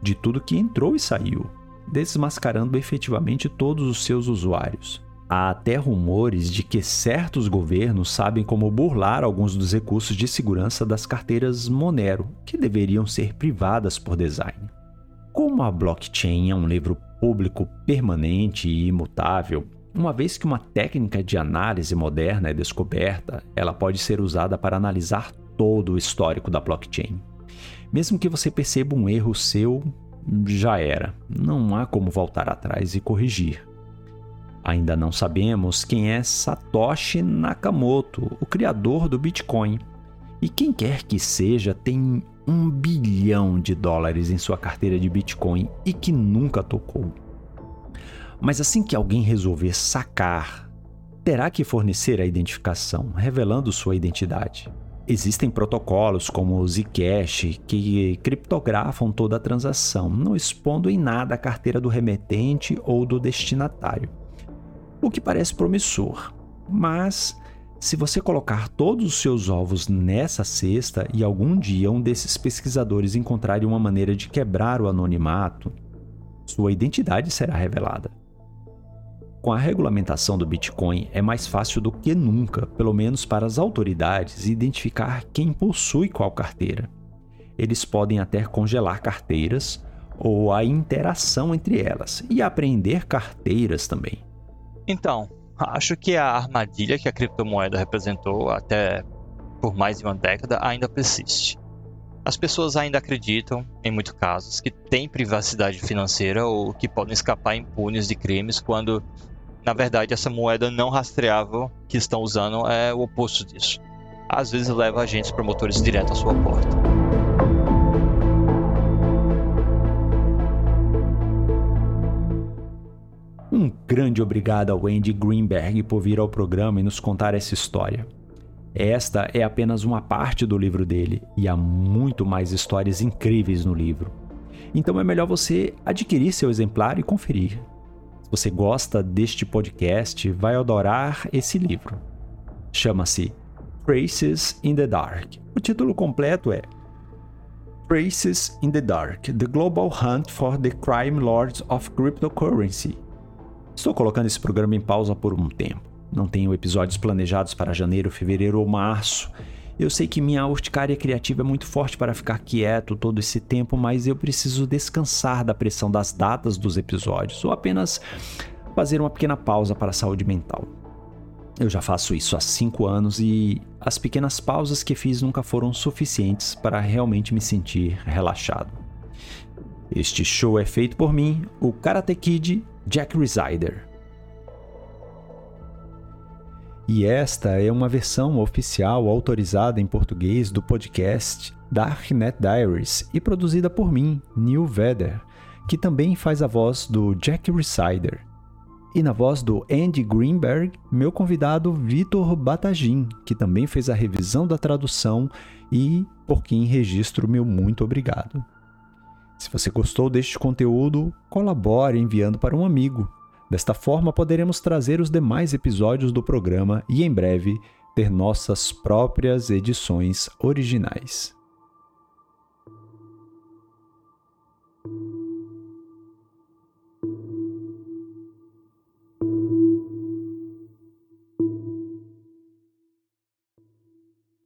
de tudo que entrou e saiu, desmascarando efetivamente todos os seus usuários. Há até rumores de que certos governos sabem como burlar alguns dos recursos de segurança das carteiras Monero, que deveriam ser privadas por design. Como a blockchain é um livro público permanente e imutável, uma vez que uma técnica de análise moderna é descoberta, ela pode ser usada para analisar todo o histórico da blockchain. Mesmo que você perceba um erro seu, já era. Não há como voltar atrás e corrigir. Ainda não sabemos quem é Satoshi Nakamoto, o criador do Bitcoin. E quem quer que seja tem um bilhão de dólares em sua carteira de Bitcoin e que nunca tocou. Mas assim que alguém resolver sacar, terá que fornecer a identificação, revelando sua identidade. Existem protocolos como o Zcash que criptografam toda a transação, não expondo em nada a carteira do remetente ou do destinatário o que parece promissor. Mas se você colocar todos os seus ovos nessa cesta e algum dia um desses pesquisadores encontrarem uma maneira de quebrar o anonimato, sua identidade será revelada. Com a regulamentação do Bitcoin, é mais fácil do que nunca, pelo menos para as autoridades, identificar quem possui qual carteira. Eles podem até congelar carteiras ou a interação entre elas e apreender carteiras também. Então, acho que a armadilha que a criptomoeda representou até por mais de uma década ainda persiste. As pessoas ainda acreditam, em muitos casos, que têm privacidade financeira ou que podem escapar impunes de crimes quando, na verdade, essa moeda não rastreável que estão usando é o oposto disso. Às vezes leva agentes promotores direto à sua porta. Grande obrigado ao Andy Greenberg por vir ao programa e nos contar essa história. Esta é apenas uma parte do livro dele e há muito mais histórias incríveis no livro. Então é melhor você adquirir seu exemplar e conferir. Se você gosta deste podcast, vai adorar esse livro. Chama-se Traces in the Dark. O título completo é Traces in the Dark: The Global Hunt for the Crime Lords of Cryptocurrency Estou colocando esse programa em pausa por um tempo. Não tenho episódios planejados para janeiro, fevereiro ou março. Eu sei que minha urticária criativa é muito forte para ficar quieto todo esse tempo, mas eu preciso descansar da pressão das datas dos episódios ou apenas fazer uma pequena pausa para a saúde mental. Eu já faço isso há cinco anos e as pequenas pausas que fiz nunca foram suficientes para realmente me sentir relaxado. Este show é feito por mim, o Karate Kid Jack Resider. E esta é uma versão oficial autorizada em português do podcast Darknet Diaries e produzida por mim, Neil Vedder, que também faz a voz do Jack Resider. E na voz do Andy Greenberg, meu convidado Vitor Batagin, que também fez a revisão da tradução e por quem registro meu muito obrigado. Se você gostou deste conteúdo, colabore enviando para um amigo. Desta forma, poderemos trazer os demais episódios do programa e, em breve, ter nossas próprias edições originais.